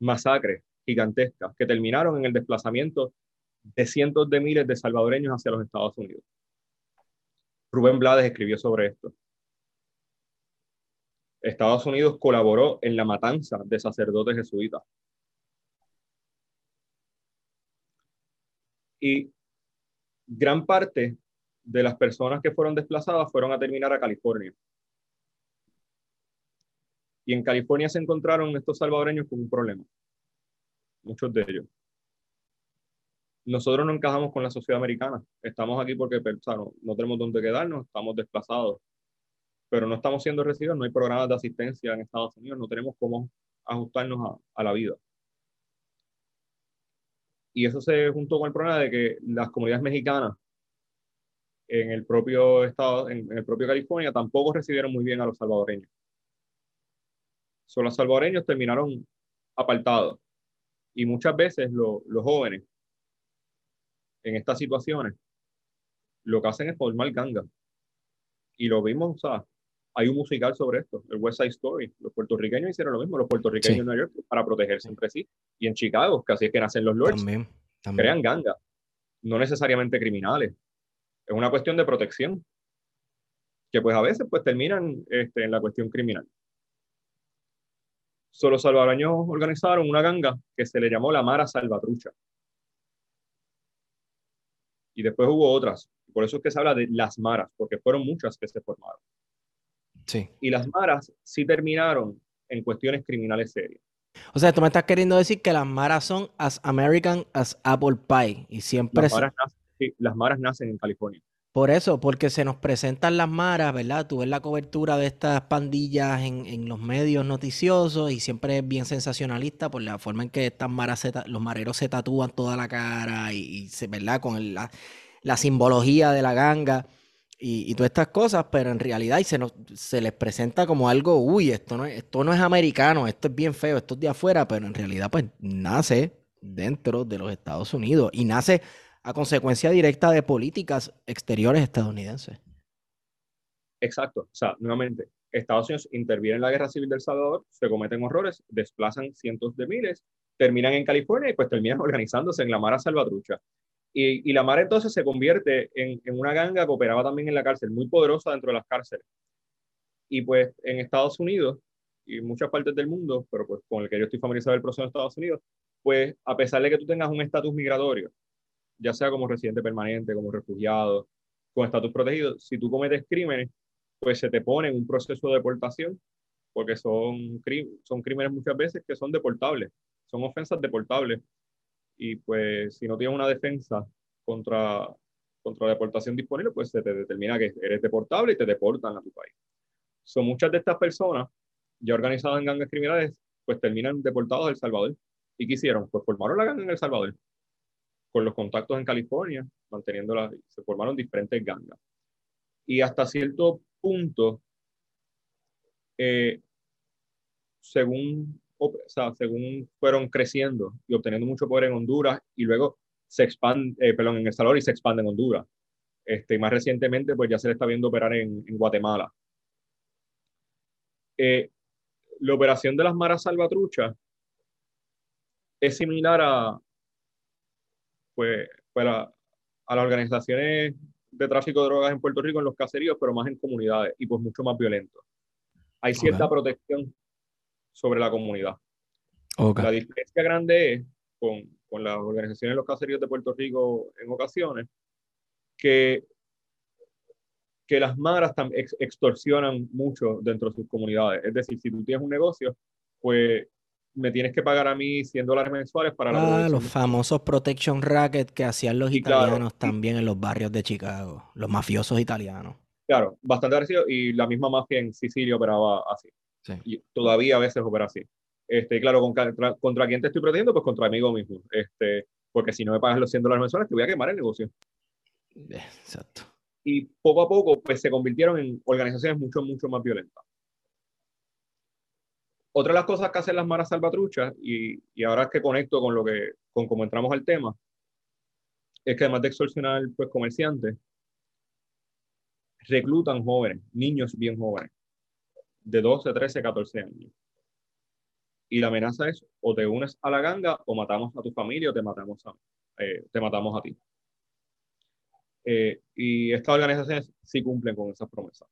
masacres gigantescas que terminaron en el desplazamiento de cientos de miles de salvadoreños hacia los Estados Unidos. Rubén Blades escribió sobre esto. Estados Unidos colaboró en la matanza de sacerdotes jesuitas. Y gran parte de las personas que fueron desplazadas fueron a terminar a California. Y en California se encontraron estos salvadoreños con un problema muchos de ellos. Nosotros no encajamos con la sociedad americana. Estamos aquí porque no, no tenemos dónde quedarnos, estamos desplazados, pero no estamos siendo recibidos, no hay programas de asistencia en Estados Unidos, no tenemos cómo ajustarnos a, a la vida. Y eso se juntó con el problema de que las comunidades mexicanas en el propio estado, en, el propio California, tampoco recibieron muy bien a los salvadoreños. Son los salvadoreños terminaron apartados. Y muchas veces los jóvenes en estas situaciones lo que hacen es formar ganga. Y lo vimos, o sea, hay un musical sobre esto, el West Side Story. Los puertorriqueños hicieron lo mismo, los puertorriqueños en Nueva York, para protegerse entre sí. Y en Chicago, que así es que nacen los lords, también, crean ganga. No necesariamente criminales. Es una cuestión de protección. Que pues a veces pues terminan este, en la cuestión criminal. Solo salvadoreños organizaron una ganga que se le llamó la Mara Salvatrucha. Y después hubo otras. Por eso es que se habla de las maras, porque fueron muchas que se formaron. Sí. Y las maras sí terminaron en cuestiones criminales serias. O sea, tú me estás queriendo decir que las maras son as American as apple pie y siempre... las maras nacen en California. Por eso, porque se nos presentan las maras, ¿verdad? Tú ves la cobertura de estas pandillas en, los medios noticiosos y siempre es bien sensacionalista por la forma en que estas maras los mareros se tatúan toda la cara y, se, ¿verdad? Con la, simbología de la ganga y, todas estas cosas, pero en realidad se, nos, se les presenta como algo, uy, esto no, esto no es americano, esto es bien feo, esto es de afuera, pero en realidad pues nace dentro de los Estados Unidos y nace a consecuencia directa de políticas exteriores estadounidenses. Exacto. O sea, nuevamente, Estados Unidos interviene en la guerra civil del Salvador, se cometen horrores, desplazan cientos de miles, terminan en California y pues terminan organizándose en la Mara Salvatrucha. Y, y la Mara entonces se convierte en, en, una ganga que operaba también en la cárcel, muy poderosa dentro de las cárceles. Y pues en Estados Unidos y muchas partes del mundo, pero pues con el que yo estoy familiarizado el proceso de Estados Unidos, pues a pesar de que tú tengas un estatus migratorio, ya sea como residente permanente, como refugiado, con estatus protegido, si tú cometes crímenes, pues se te pone en un proceso de deportación, porque son, son crímenes muchas veces que son deportables, son ofensas deportables. Y pues si no tienes una defensa contra, contra la deportación disponible, pues se te determina que eres deportable y te deportan a tu país. Son muchas de estas personas ya organizadas en gangas criminales, pues terminan deportados a El Salvador. ¿Y qué hicieron? Pues formaron la ganga en El Salvador, con los contactos en California, manteniéndola, se formaron diferentes gangas. Y hasta cierto punto, eh, según, o sea, según fueron creciendo y obteniendo mucho poder en Honduras y luego se expande, eh, perdón, en El Salvador y se expande en Honduras. Este, y más recientemente, pues ya se le está viendo operar en, en Guatemala. Eh, la operación de las maras salvatruchas es similar a, pues, para, pues, a las organizaciones de tráfico de drogas en Puerto Rico, en los caseríos, pero más en comunidades y pues mucho más violento. Hay cierta protección sobre la comunidad. La diferencia grande es con, con las organizaciones de los caseríos de Puerto Rico en ocasiones que que las maras extorsionan mucho dentro de sus comunidades. Es decir, si tú tienes un negocio, pues me tienes que pagar a mí 100 dólares mensuales para la Ah, los famosos protection racket que hacían los italianos también en los barrios de Chicago, los mafiosos italianos. Claro, bastante parecido y la misma mafia en Sicilia operaba así. Y todavía a veces opera así. Este, claro, contra, contra quién te estoy protegiendo? Pues contra amigo mismo. Este, porque si no me pagas los 100 dólares mensuales, te voy a quemar el negocio. Exacto y poco a poco pues, se convirtieron en organizaciones mucho, mucho más violentas. Otra de las cosas que hacen las maras salvatruchas, y, y ahora es que conecto con lo que, con cómo entramos al tema, es que además de extorsionar pues, comerciantes, reclutan jóvenes, niños bien jóvenes, de 12, 13, 14 años. Y la amenaza es o te unes a la ganga o matamos a tu familia o te matamos a, eh, te matamos a ti. Eh, y estas organizaciones sí cumplen con esas promesas.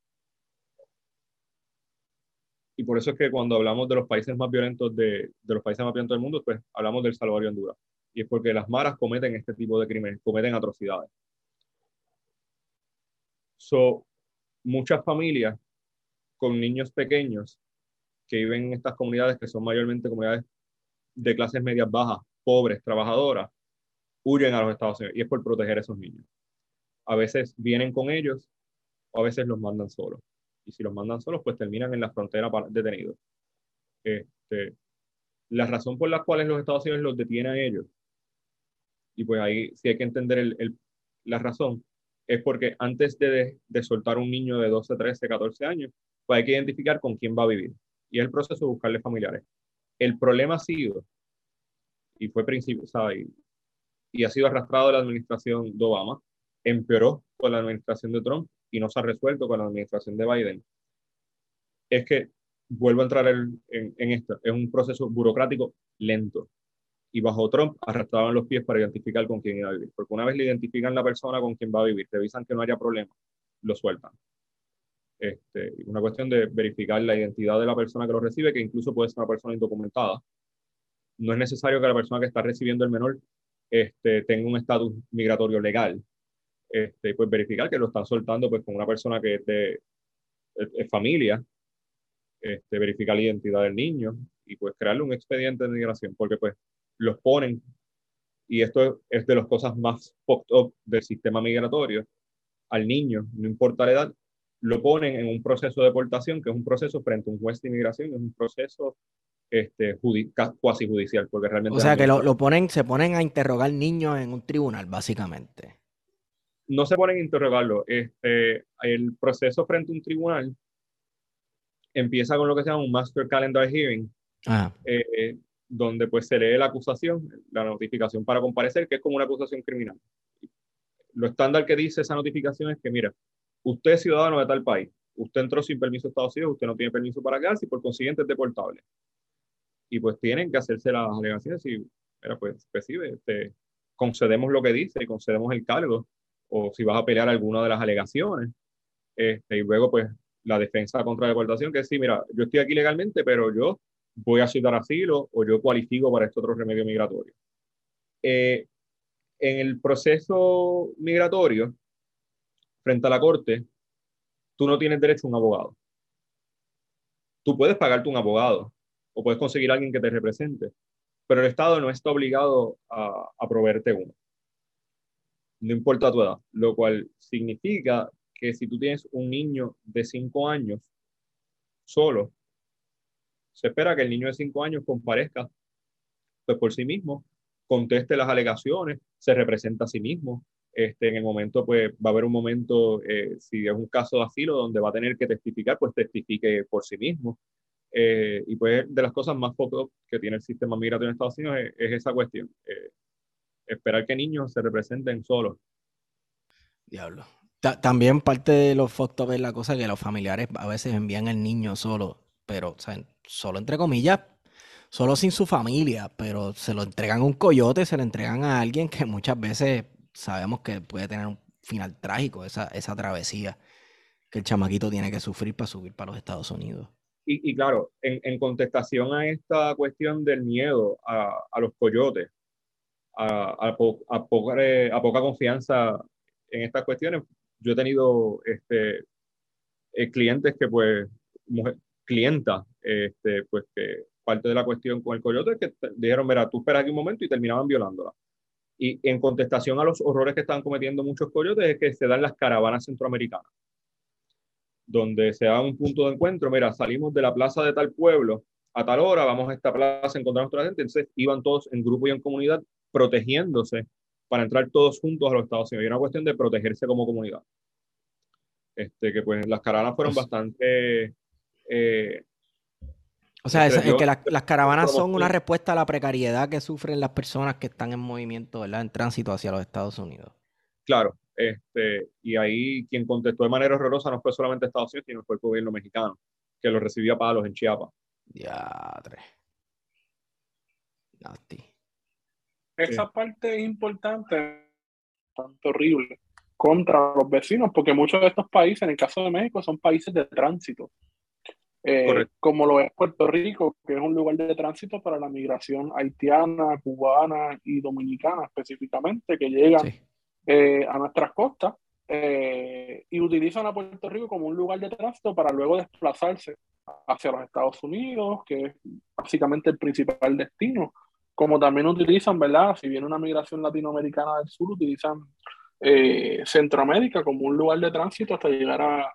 Y por eso es que cuando hablamos de los países más violentos de, de los países más violentos del mundo, pues hablamos del Salvador y Honduras. Y es porque las maras cometen este tipo de crímenes, cometen atrocidades. So, muchas familias con niños pequeños que viven en estas comunidades, que son mayormente comunidades de clases medias bajas, pobres, trabajadoras, huyen a los Estados Unidos y es por proteger a esos niños a veces vienen con ellos o a veces los mandan solos. Y si los mandan solos, pues terminan en la frontera detenidos. Este, la razón por la cual los Estados Unidos los detienen a ellos, y pues ahí sí hay que entender el, la razón, es porque antes de, de, soltar un niño de 12, 13, 14 años, pues hay que identificar con quién va a vivir. Y es el proceso de buscarle familiares. El problema ha sido, y fue principio, y, y ha sido arrastrado de la administración de Obama, empeoró con la administración de Trump y no se ha resuelto con la administración de Biden, es que vuelvo a entrar en, esto, es un proceso burocrático lento. Y bajo Trump arrastraban los pies para identificar con quién iba a vivir. Porque una vez le identifican la persona con quien va a vivir, revisan que no haya problema, lo sueltan. Este, una cuestión de verificar la identidad de la persona que lo recibe, que incluso puede ser una persona indocumentada. No es necesario que la persona que está recibiendo el menor este, tenga un estatus migratorio legal este, pues verificar que lo están soltando pues con una persona que es de familia, este, verificar la identidad del niño y pues crearle un expediente de migración, porque pues los ponen, y esto es de las cosas más popped up del sistema migratorio, al niño, no importa la edad, lo ponen en un proceso de deportación, que es un proceso frente a un juez de inmigración, es un proceso este, cuasi judicial, porque realmente... O sea, que lo, lo, ponen, se ponen a interrogar niños en un tribunal, básicamente no se ponen a interrogarlo. Este, el proceso frente a un tribunal empieza con lo que se llama un Master Calendar Hearing, ah. eh, donde pues se lee la acusación, la notificación para comparecer, que es como una acusación criminal. Lo estándar que dice esa notificación es que, mira, usted es ciudadano de tal país, usted entró sin permiso a Estados Unidos, usted no tiene permiso para quedarse y por consiguiente es deportable. Y pues tienen que hacerse las alegaciones y, mira, pues, recibe, este, concedemos lo que dice y concedemos el cargo o si vas a pelear alguna de las alegaciones. Este, y luego, pues, la defensa contra la deportación, que sí, mira, yo estoy aquí legalmente, pero yo voy a citar asilo o yo cualifico para este otro remedio migratorio. Eh, en el proceso migratorio, frente a la corte, tú no tienes derecho a un abogado. Tú puedes pagarte un abogado o puedes conseguir alguien que te represente, pero el Estado no está obligado a, a proveerte uno. No importa tu edad, lo cual significa que si tú tienes un niño de 5 años solo, se espera que el niño de 5 años comparezca pues, por sí mismo, conteste las alegaciones, se representa a sí mismo. Este, en el momento, pues va a haber un momento, eh, si es un caso de asilo, donde va a tener que testificar, pues testifique por sí mismo. Eh, y pues de las cosas más poco que tiene el sistema migratorio en Estados Unidos es, esa cuestión. Eh, esperar que niños se representen solos. Diablo. también parte de los fotos es la cosa que los familiares a veces envían al niño solo, pero solo entre comillas, solo sin su familia, pero se lo entregan a un coyote, se lo entregan a alguien que muchas veces sabemos que puede tener un final trágico, esa, esa travesía que el chamaquito tiene que sufrir para subir para los Estados Unidos. Y, claro, en, contestación a esta cuestión del miedo a, los coyotes, a, a, poca, confianza en estas cuestiones, yo he tenido este, eh, clientes que pues, mujer, clienta, este, pues que parte de la cuestión con el coyote es que dijeron, mira, tú espera aquí un momento y terminaban violándola. Y en contestación a los horrores que estaban cometiendo muchos coyotes es que se dan las caravanas centroamericanas, donde se da un punto de encuentro, mira, salimos de la plaza de tal pueblo a tal hora, vamos a esta plaza a encontrar a nuestra gente, entonces iban todos en grupo y en comunidad protegiéndose para entrar todos juntos a los Estados Unidos. Y una cuestión de protegerse como comunidad. Este, que pues las caravanas fueron pues bastante eh, o sea, es, que las, caravanas son una respuesta a la precariedad que sufren las personas que están en movimiento, ¿verdad? En tránsito hacia los Estados Unidos. Claro, este, y ahí quien contestó de manera horrorosa no fue solamente Estados Unidos, sino fue el gobierno mexicano, que lo recibía a palos en Chiapas. Diadre. Nasty. Esa parte es importante, tanto horrible, contra los vecinos, porque muchos de estos países, en el caso de México, son países de tránsito. Eh, como lo es Puerto Rico, que es un lugar de tránsito para la migración haitiana, cubana y dominicana específicamente, que llegan eh, a nuestras costas eh, y utilizan a Puerto Rico como un lugar de tránsito para luego desplazarse hacia los Estados Unidos, que es básicamente el principal destino. Como también utilizan, ¿verdad? Si viene una migración latinoamericana del sur, utilizan Centroamérica como un lugar de tránsito hasta llegar a,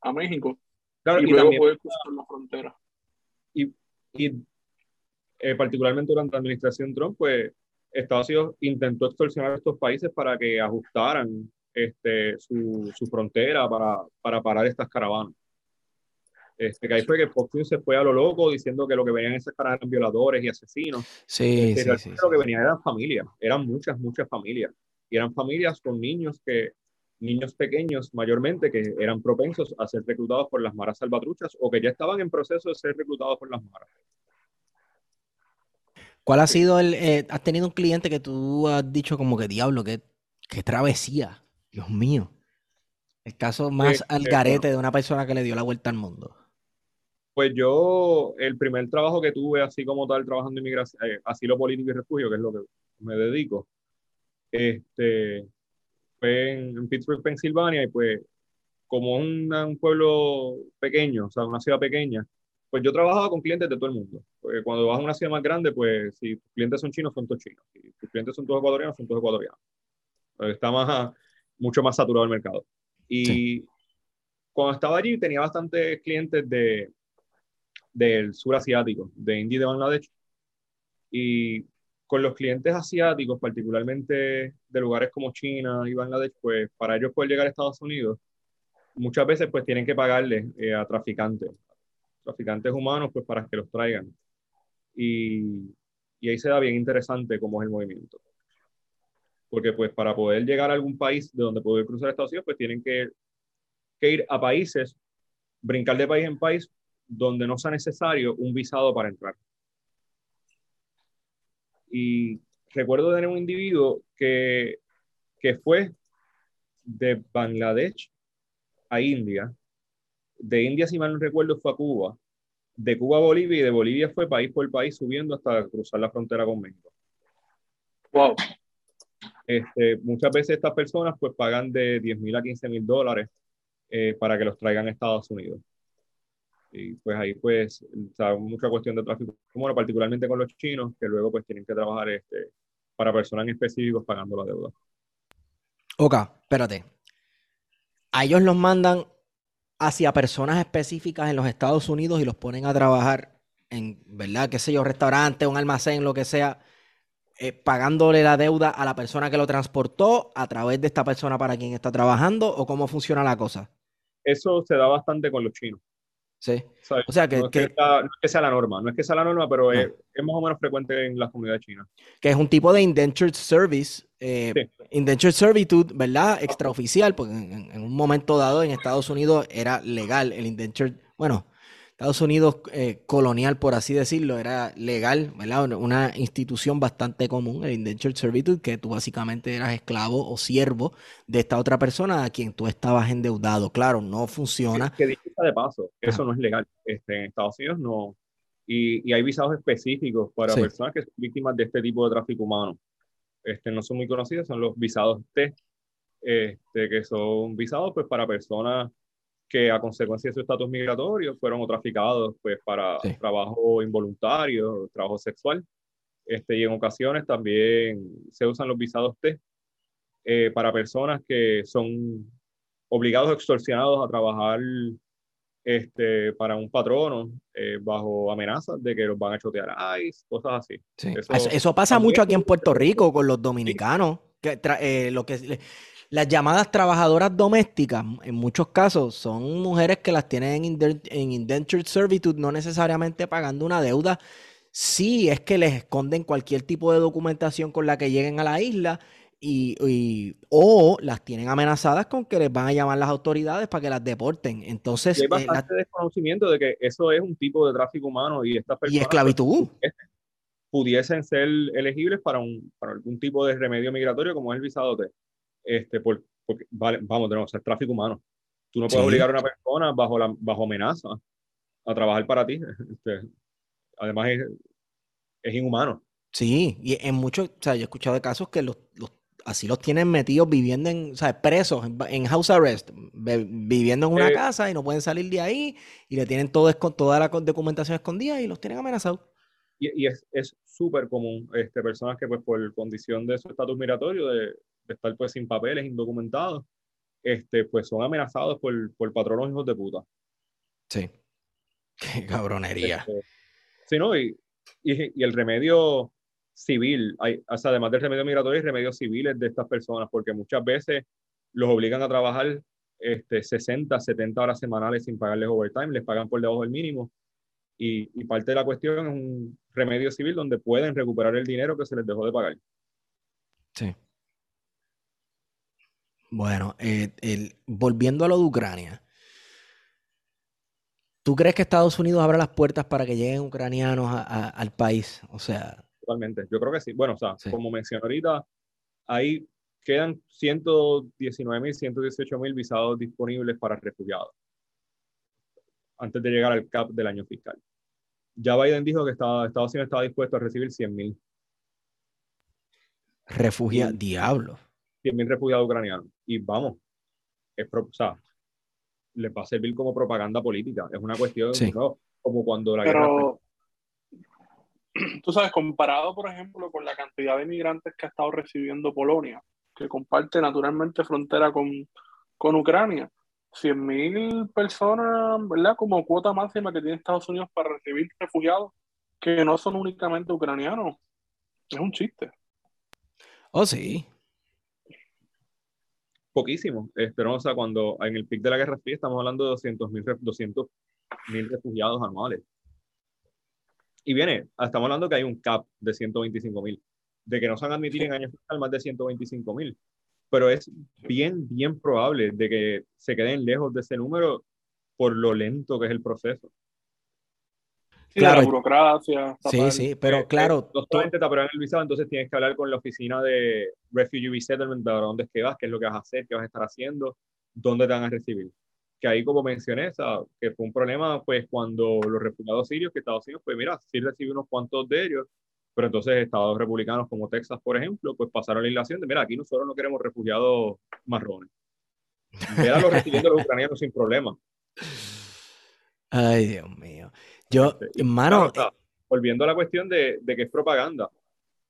a México y, luego poder cruzar la frontera. Y, eh, particularmente durante la administración Trump, pues Estados Unidos intentó extorsionar a estos países para que ajustaran este, su, su frontera para, para, parar estas caravanas. Este, que ahí fue que Fox se fue a lo loco diciendo que lo que venían esas caravanas eran violadores y asesinos. Sí, este, sí, sí, Lo que venían eran familias, eran muchas, muchas familias. Y eran familias con niños que niños pequeños mayormente que eran propensos a ser reclutados por las maras salvatruchas o que ya estaban en proceso de ser reclutados por las maras. ¿Cuál ha sido el... Eh, has tenido un cliente que tú has dicho como que diablo, que, travesía, Dios mío. El caso más al garete de una persona que le dio la vuelta al mundo. Pues yo, el primer trabajo que tuve, así como tal, trabajando en inmigración, eh, asilo político y refugio, que es lo que me dedico, este, fue en, Pittsburgh, Pensilvania, y pues como un, un pueblo pequeño, o sea, una ciudad pequeña, pues yo trabajaba con clientes de todo el mundo. Porque cuando vas a una ciudad más grande, pues si tus clientes son chinos, son todos chinos. Si tus clientes son todos ecuatorianos, son todos ecuatorianos. Está más, mucho más saturado el mercado. Y cuando estaba allí tenía bastantes clientes de, del sur asiático, de India y de Bangladesh. Y con los clientes asiáticos, particularmente de lugares como China y Bangladesh, pues para ellos poder llegar a Estados Unidos, muchas veces pues tienen que pagarle eh, a traficantes, traficantes humanos, pues para que los traigan. Y, y, ahí se da bien interesante cómo es el movimiento. Porque pues para poder llegar a algún país de donde poder cruzar Estados Unidos, pues tienen que, que ir a países, brincar de país en país, donde no sea necesario un visado para entrar. Y recuerdo tener un individuo que, que fue de Bangladesh a India de India, si mal no recuerdo, fue a Cuba, de Cuba a Bolivia y de Bolivia fue país por país subiendo hasta cruzar la frontera con México. Wow. Este, muchas veces estas personas pues pagan de 10 mil a 15 mil dólares eh, para que los traigan a Estados Unidos. Y pues ahí pues, está mucha cuestión de tráfico bueno, particularmente con los chinos, que luego pues tienen que trabajar este, para personas específicos pagando la deuda. Ok, espérate. A ellos los mandan hacia personas específicas en los Estados Unidos y los ponen a trabajar en, ¿verdad? Qué sé yo, restaurante, un almacén, lo que sea, eh, pagándole la deuda a la persona que lo transportó a través de esta persona para quien está trabajando o cómo funciona la cosa. Eso se da bastante con los chinos. Sí. O sea, que, no, es que, sea, la norma, no es que sea la norma, pero es, más o menos frecuente en la comunidad china. Que es un tipo de indentured service, eh, indentured servitude, ¿verdad? Extraoficial, porque en, en, un momento dado en Estados Unidos era legal el indentured, bueno, Estados Unidos eh, colonial, por así decirlo, era legal, ¿verdad? Una institución bastante común, el indentured servitude, que tú básicamente eras esclavo o siervo de esta otra persona a quien tú estabas endeudado. Claro, no funciona. Que, que de paso, eso no es legal. Este, en Estados Unidos no. Y, y hay visados específicos para personas que son víctimas de este tipo de tráfico humano. Este, no son muy conocidos, son los visados T, este, que son visados pues, para personas que a consecuencia de su estatus migratorio fueron traficados pues, para trabajo involuntario, trabajo sexual. Este, y en ocasiones también se usan los visados T eh, para personas que son obligados o extorsionados a trabajar este, para un patrono eh, bajo amenazas de que los van a chotear a ICE, cosas así. Eso, pasa mucho aquí en Puerto Rico con los dominicanos. Que eh, lo que las llamadas trabajadoras domésticas, en muchos casos, son mujeres que las tienen en, indentured servitude, no necesariamente pagando una deuda. Sí, es que les esconden cualquier tipo de documentación con la que lleguen a la isla y, o las tienen amenazadas con que les van a llamar las autoridades para que las deporten. Entonces, hay eh, bastante desconocimiento de que eso es un tipo de tráfico humano y estas personas y esclavitud pudiesen ser elegibles para, un, para algún tipo de remedio migratorio como es el visado T este, por, porque, vale, vamos, tenemos el tráfico humano. Tú no puedes obligar a una persona bajo, la, bajo amenaza a trabajar para ti. Este, además, es, es, inhumano. Sí, y en muchos, o sea, yo he escuchado de casos que los, los así los tienen metidos viviendo en, o sea, presos, en, house arrest, viviendo en una eh, casa y no pueden salir de ahí y le tienen todo, toda la documentación escondida y los tienen amenazados. Y, y es súper común, este, personas que pues por condición de su estatus migratorio, de, de estar pues sin papeles, indocumentados, este, pues son amenazados por, por patronos hijos de puta. Sí. Qué cabronería. Este, sí, ¿no? Y, y, el remedio civil, hay, o sea, además del remedio migratorio, hay remedios civiles de estas personas, porque muchas veces los obligan a trabajar este, 60, 70 horas semanales sin pagarles overtime, les pagan por debajo del mínimo. Y, y, parte de la cuestión es un remedio civil donde pueden recuperar el dinero que se les dejó de pagar. Sí. Bueno, eh, el, volviendo a lo de Ucrania, ¿tú crees que Estados Unidos abra las puertas para que lleguen ucranianos al país? O sea. Totalmente, yo creo que sí. Bueno, o sea, como mencioné ahorita, ahí quedan 119 mil, 118 mil visados disponibles para refugiados antes de llegar al CAP del año fiscal. Ya Biden dijo que estaba, Estados Unidos estaba dispuesto a recibir 100 mil. Refugiados, diablo. 100.000 refugiados ucranianos. Y vamos, es, o sea, les va a servir como propaganda política. Es una cuestión, como cuando la Pero, tú sabes, comparado, por ejemplo, con la cantidad de migrantes que ha estado recibiendo Polonia, que comparte naturalmente frontera con, con Ucrania, 100.000 personas, ¿verdad? Como cuota máxima que tiene Estados Unidos para recibir refugiados que no son únicamente ucranianos. Es un chiste. Oh, sí poquísimo. Este, o sea, cuando en el pic de la Guerra Fría estamos hablando de 200 mil 200, refugiados anuales. Y viene, estamos hablando que hay un cap de 125 mil, de que no se van a admitir en años más de 125 mil. Pero es bien, bien probable de que se queden lejos de ese número por lo lento que es el proceso claro. la burocracia. Sí, sí, pero claro. No solamente te aprueban el visado, entonces tienes que hablar con la oficina de Refugee Resettlement, de dónde es que vas, qué es lo que vas a hacer, qué vas a estar haciendo, dónde te van a recibir. que ahí como mencioné, que fue un problema pues cuando los refugiados sirios que Estados Unidos, pues mira, sí recibió unos cuantos de ellos, pero entonces estados republicanos como Texas, por ejemplo, pues pasaron la legislación de, mira, aquí nosotros no queremos refugiados marrones. los recibiendo los ucranianos sin problema. Ay, Dios mío. Yo, este, hermano... Eh, volviendo a la cuestión de, de que es propaganda,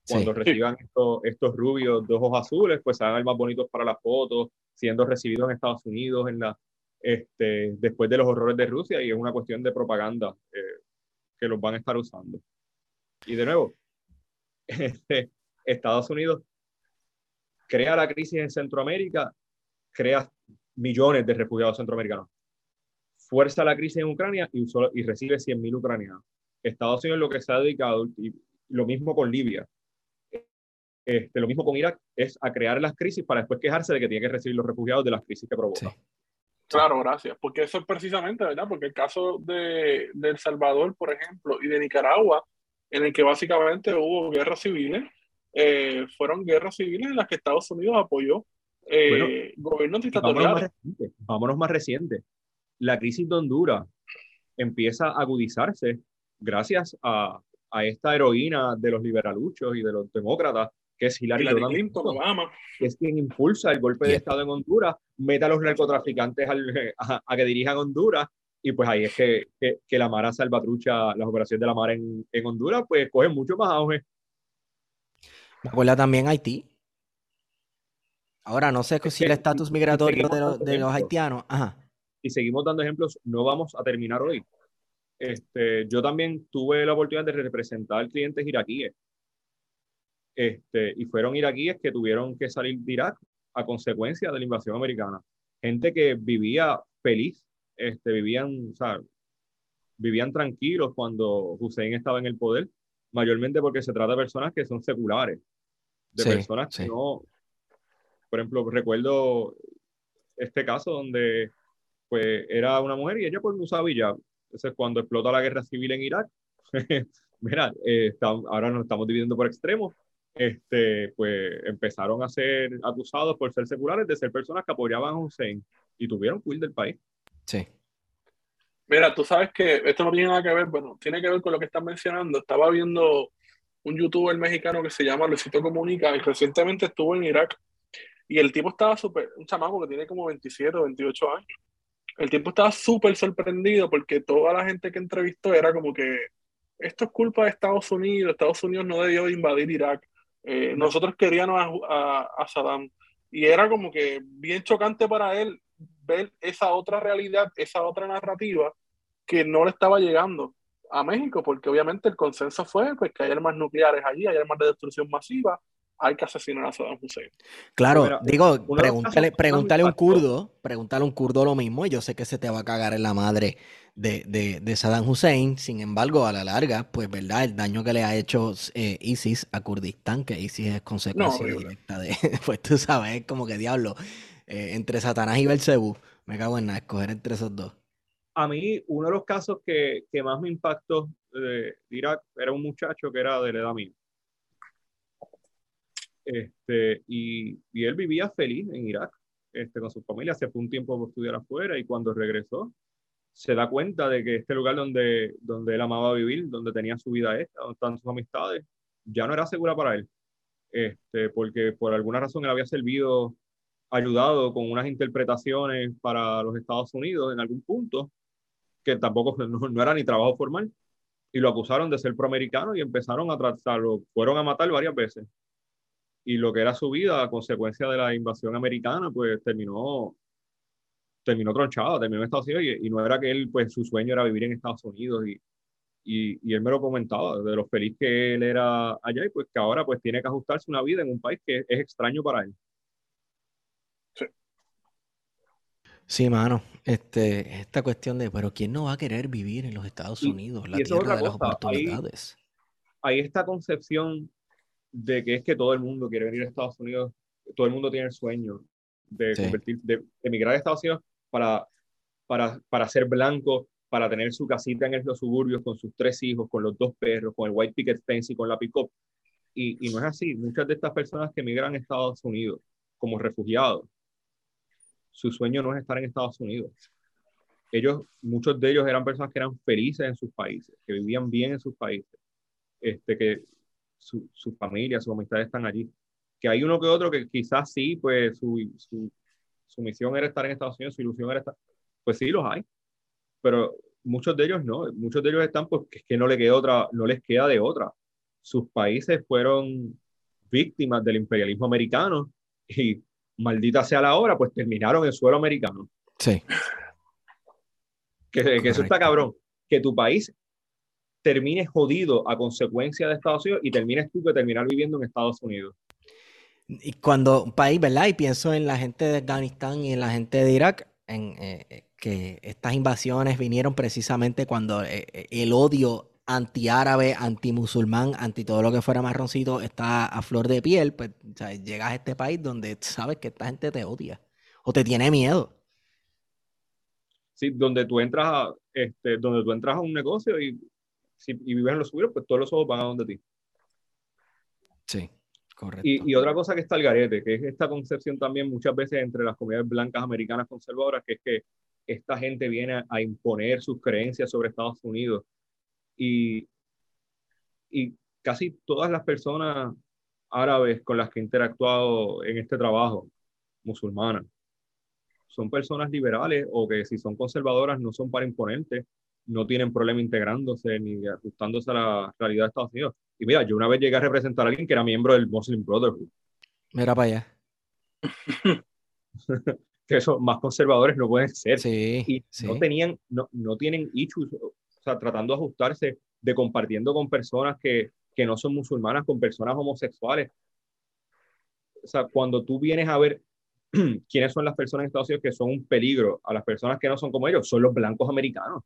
cuando reciban estos, estos rubios de ojos azules, pues se hagan más bonitos para las fotos, siendo recibidos en Estados Unidos en la, este, después de los horrores de Rusia, y es una cuestión de propaganda eh, que los van a estar usando. Y de nuevo, este, Estados Unidos crea la crisis en Centroamérica, crea millones de refugiados centroamericanos. Fuerza la crisis en Ucrania y, y recibe 100.000 ucranianos. Estados Unidos lo que se ha dedicado, y lo mismo con Libia, este, lo mismo con Irak, es a crear las crisis para después quejarse de que tiene que recibir los refugiados de las crisis que provoca. Claro, gracias. Porque eso es precisamente, ¿verdad? Porque el caso de, de, El Salvador, por ejemplo, y de Nicaragua, en el que básicamente hubo guerras civiles, eh, fueron guerras civiles en las que Estados Unidos apoyó eh, gobiernos dictatoriales. Vámonos más, reciente. La crisis de Honduras empieza a agudizarse gracias a, a esta heroína de los liberaluchos y de los demócratas, que es Hillary, Clinton, Obama. que es quien impulsa el golpe de Estado en Honduras, mete a los narcotraficantes a, que dirijan Honduras, y pues ahí es que, que, la Mara Salvatrucha, las operaciones de la Mara en, en Honduras, pues cogen mucho más auge. Me acuerda también Haití. Ahora, no sé si el estatus migratorio de, los haitianos. Ajá. Y seguimos dando ejemplos, no vamos a terminar hoy. Este, yo también tuve la oportunidad de representar clientes iraquíes. Este, y fueron iraquíes que tuvieron que salir de Irak a consecuencia de la invasión americana. Gente que vivía feliz, este, vivían, o sea, vivían tranquilos cuando Hussein estaba en el poder, mayormente porque se trata de personas que son seculares, de personas que no, por ejemplo, recuerdo este caso donde pues era una mujer y ella pues no usaba hijab. Entonces cuando explota la guerra civil en Irak, mira, eh, ahora nos estamos dividiendo por extremos, este, pues empezaron a ser acusados por ser seculares de ser personas que apoyaban a Hussein y tuvieron que huir del país. Sí. Mira, tú sabes que esto no tiene nada que ver, bueno, tiene que ver con lo que estás mencionando. Estaba viendo un youtuber mexicano que se llama Luisito Comunica y recientemente estuvo en Irak y el tipo estaba súper, un chamaco que tiene como 27 o 28 años. El tipo estaba súper sorprendido porque toda la gente que entrevistó era como que esto es culpa de Estados Unidos, Estados Unidos no debió invadir Irak, eh, nosotros queríamos a, a, Saddam. Y era como que bien chocante para él ver esa otra realidad, esa otra narrativa que no le estaba llegando a México, porque obviamente el consenso fue pues, que hay armas nucleares allí, hay armas de destrucción masiva, hay que asesinar a Saddam Hussein. Claro, digo, pregúntale, pregúntale a un kurdo, pregúntale a un kurdo lo mismo, y yo sé que se te va a cagar en la madre de, de, de, Saddam Hussein, sin embargo, a la larga, pues, ¿verdad? El daño que le ha hecho eh, ISIS a Kurdistán, que ISIS es consecuencia directa de, pues tú sabes, como que diablo, eh, entre Satanás y Belcebú, me cago en nada, escoger entre esos dos. A mí, uno de los casos que, que más me impactó de Irak era un muchacho que era de la edad mía este, y, él vivía feliz en Irak este, con su familia. Se fue un tiempo a estudiar afuera y cuando regresó se da cuenta de que este lugar donde, donde él amaba vivir, donde tenía su vida esta, donde estaban sus amistades, ya no era segura para él. Este, porque por alguna razón él había servido, ayudado con unas interpretaciones para los Estados Unidos en algún punto, que tampoco no, no era ni trabajo formal, y lo acusaron de ser proamericano y empezaron a tratarlo, fueron a matar varias veces y lo que era su vida a consecuencia de la invasión americana, pues terminó, terminó tronchado, terminó en Estados Unidos y, no era que él, pues su sueño era vivir en Estados Unidos y, y, y, él me lo comentaba, de lo feliz que él era allá y pues que ahora pues tiene que ajustarse una vida en un país que es extraño para él. Sí. Sí, mano, este, esta cuestión de, pero ¿quién no va a querer vivir en los Estados Unidos? La tierra de las oportunidades. hay esta concepción de que es que todo el mundo quiere venir a Estados Unidos, todo el mundo tiene el sueño de convertir, de, emigrar a Estados Unidos para, para, para ser blanco, para tener su casita en los suburbios con sus tres hijos, con los dos perros, con el white picket fence y con la pick-up. Y, y, no es así. Muchas de estas personas que emigran a Estados Unidos como refugiados, su sueño no es estar en Estados Unidos. ellos, muchos de ellos eran personas que eran felices en sus países, que vivían bien en sus países, este, que su, su familia, sus amistades están allí. Que hay uno que otro que quizás sí, pues su, su, su misión era estar en Estados Unidos, su ilusión era estar, pues sí los hay, pero muchos de ellos no, muchos de ellos están porque es que no, le queda otra, no les queda de otra. Sus países fueron víctimas del imperialismo americano y maldita sea la hora, pues terminaron en suelo americano. Sí. Que, que eso está cabrón. Que tu país termine jodido a consecuencia de Estados Unidos y termines tú que terminar viviendo en Estados Unidos. Y cuando un país, ¿verdad? Y pienso en la gente de Afganistán y en la gente de Irak, en eh, que estas invasiones vinieron precisamente cuando eh, eh, el odio anti-árabe, anti-musulmán, anti todo lo que fuera marroncito está a flor de piel, pues llegas a este país donde sabes que esta gente te odia o te tiene miedo. Sí, donde tú entras a, este, donde tú entras a un negocio y, si, vives en los subidos, pues todos los ojos van a donde ti. Sí, correcto. Y, y, otra cosa que está el garete, que es esta concepción también muchas veces entre las comunidades blancas americanas conservadoras, que es que esta gente viene a, imponer sus creencias sobre Estados Unidos. Y, y casi todas las personas árabes con las que he interactuado en este trabajo, musulmanas, son personas liberales o que si son conservadoras no son para imponentes, no tienen problema integrándose ni ajustándose a la realidad de Estados Unidos. Y mira, yo una vez llegué a representar a alguien que era miembro del Muslim Brotherhood. Mira para allá. que esos más conservadores no pueden ser. Sí, y no tenían, no, no tienen issues, o sea, tratando de ajustarse, de compartiendo con personas que, que no son musulmanas, con personas homosexuales. O sea, cuando tú vienes a ver quiénes son las personas en Estados Unidos que son un peligro a las personas que no son como ellos, son los blancos americanos.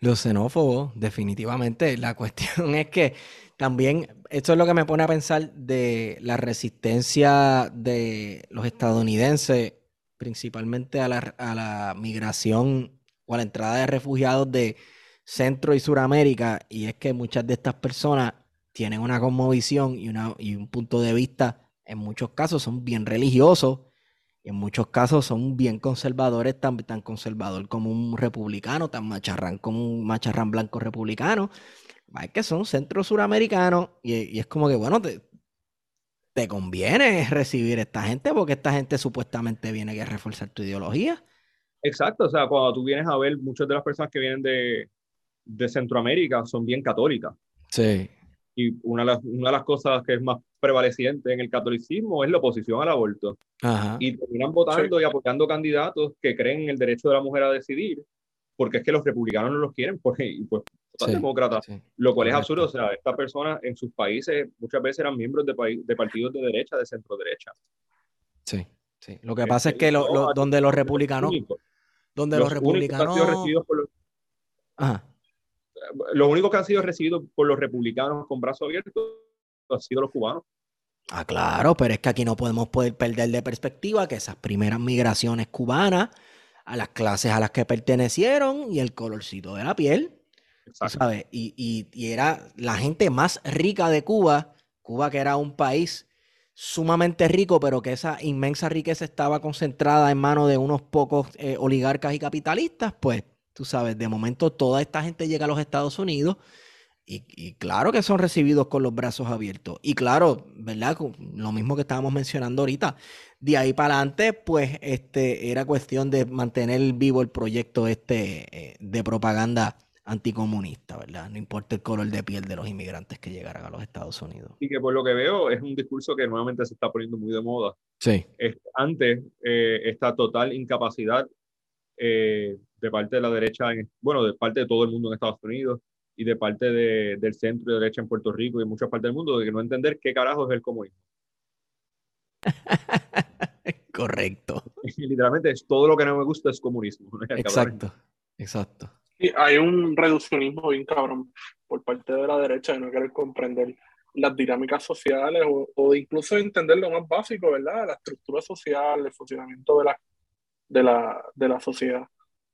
Los xenófobos, definitivamente. La cuestión es que también, esto es lo que me pone a pensar de la resistencia de los estadounidenses, principalmente a la, migración o a la entrada de refugiados de Centro y Suramérica, y es que muchas de estas personas tienen una cosmovisión y, y un punto de vista, en muchos casos son bien religiosos, en muchos casos son bien conservadores, tan, tan conservador como un republicano, tan macharrán como un macharrán blanco republicano es que son centro suramericanos y, es como que, bueno, te, te conviene recibir a esta gente porque esta gente supuestamente viene a reforzar tu ideología. Exacto, o sea, cuando tú vienes a ver, muchas de las personas que vienen de, de Centroamérica son bien católicas. Sí. Y una de, las, una de las cosas que es más prevaleciente en el catolicismo es la oposición al aborto. Ajá. Y terminan votando y apoyando candidatos que creen en el derecho de la mujer a decidir, porque es que los republicanos no los quieren, pues, y pues demócratas, lo cual es absurdo. O sea, estas personas en sus países muchas veces eran miembros de, de partidos de derecha, de centro derecha. Sí, sí. Lo que pasa es que lo, donde los republicanos. donde los, republicanos. los, los únicos que han sido recibidos por los republicanos con brazos abiertos han sido los cubanos. Ah, claro, pero es que aquí no podemos poder perder de perspectiva que esas primeras migraciones cubanas a las clases a las que pertenecieron y el colorcito de la piel ¿sabes? Y, era la gente más rica de Cuba, Cuba que era un país sumamente rico, pero que esa inmensa riqueza estaba concentrada en manos de unos pocos eh, oligarcas y capitalistas, pues tú sabes, de momento toda esta gente llega a los Estados Unidos y, claro que son recibidos con los brazos abiertos. Y claro, ¿verdad? Lo mismo que estábamos mencionando ahorita. De ahí para adelante, pues este, era cuestión de mantener vivo el proyecto este eh, de propaganda anticomunista, ¿verdad? No importa el color de piel de los inmigrantes que llegaran a los Estados Unidos. Y que por lo que veo es un discurso que nuevamente se está poniendo muy de moda. Sí. antes, eh, esta total incapacidad eh, de parte de la derecha, bueno, de parte de todo el mundo en Estados Unidos y de parte del centro y de derecha en Puerto Rico y en muchas partes del mundo, de que no entender qué carajo es el comunismo. Correcto. literalmente es todo lo que no me gusta es comunismo. Exacto, exacto. Y hay un reduccionismo bien cabrón por parte de la derecha de no querer comprender las dinámicas sociales o, incluso entender lo más básico, ¿verdad? La estructura social, el funcionamiento de la, de la, de la sociedad.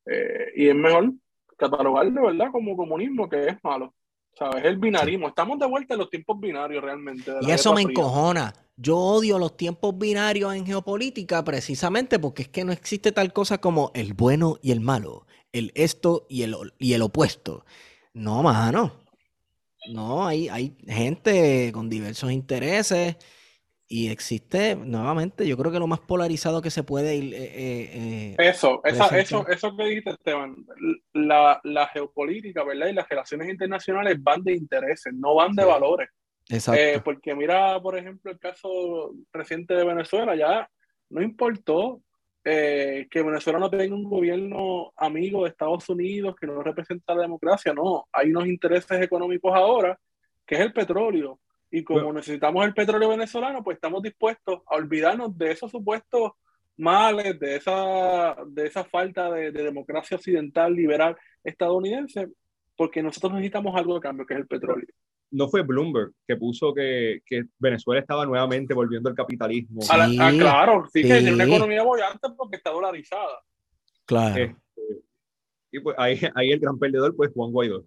Eh, y es mejor catalogarlo, ¿verdad? Como comunismo, que es malo. ¿Sabes? El binarismo. Estamos de vuelta en los tiempos binarios realmente. y eso me encojona. yo odio los tiempos binarios en geopolítica precisamente porque es que no existe tal cosa como el bueno y el malo, el esto y el, y el opuesto. No, mano. No, hay, hay gente con diversos intereses y existe, nuevamente, yo creo que lo más polarizado que se puede ir. Eh, eh, eh, eso, esa, eso, eso que dijiste, Esteban, la, la, geopolítica, ¿verdad? Y las relaciones internacionales van de intereses, no van de valores. Exacto. porque mira, por ejemplo, el caso reciente de Venezuela, ya no importó que Venezuela no tenga un gobierno amigo de Estados Unidos que no representa la democracia, no, hay unos intereses económicos ahora, que es el petróleo y como necesitamos el petróleo venezolano, pues estamos dispuestos a olvidarnos de esos supuestos males, de esa, de esa falta de, democracia occidental liberal estadounidense, porque nosotros necesitamos algo de cambio, que es el petróleo. No fue Bloomberg que puso que, que Venezuela estaba nuevamente volviendo al capitalismo. claro, sí, que tiene una economía bollante porque está dolarizada. Claro. Este, y pues ahí, ahí el gran perdedor, pues Juan Guaidó.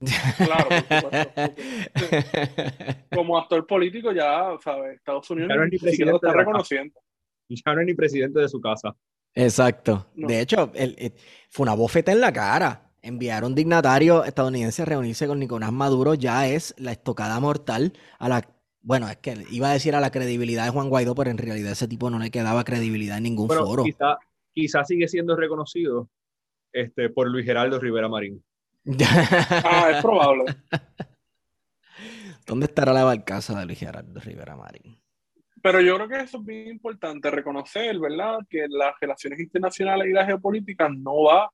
Claro, como actor político ya, ¿sabes? Estados Unidos no es ni está reconociendo. Ya no es ni presidente de su casa. Exacto. De hecho, fue una bofeta en la cara. Enviaron dignatarios estadounidenses a reunirse con Nicolás Maduro. Ya es la estocada mortal a la bueno, es que iba a decir a la credibilidad de Juan Guaidó, pero en realidad ese tipo no le quedaba credibilidad en ningún foro. Quizá, quizá, sigue siendo reconocido este, por Luis Geraldo Rivera Marín ah, es probable. ¿Dónde estará la barcaza de Luis Gerardo Rivera Marín? Pero yo creo que eso es bien importante, reconocer, ¿verdad?, que las relaciones internacionales y la geopolítica no va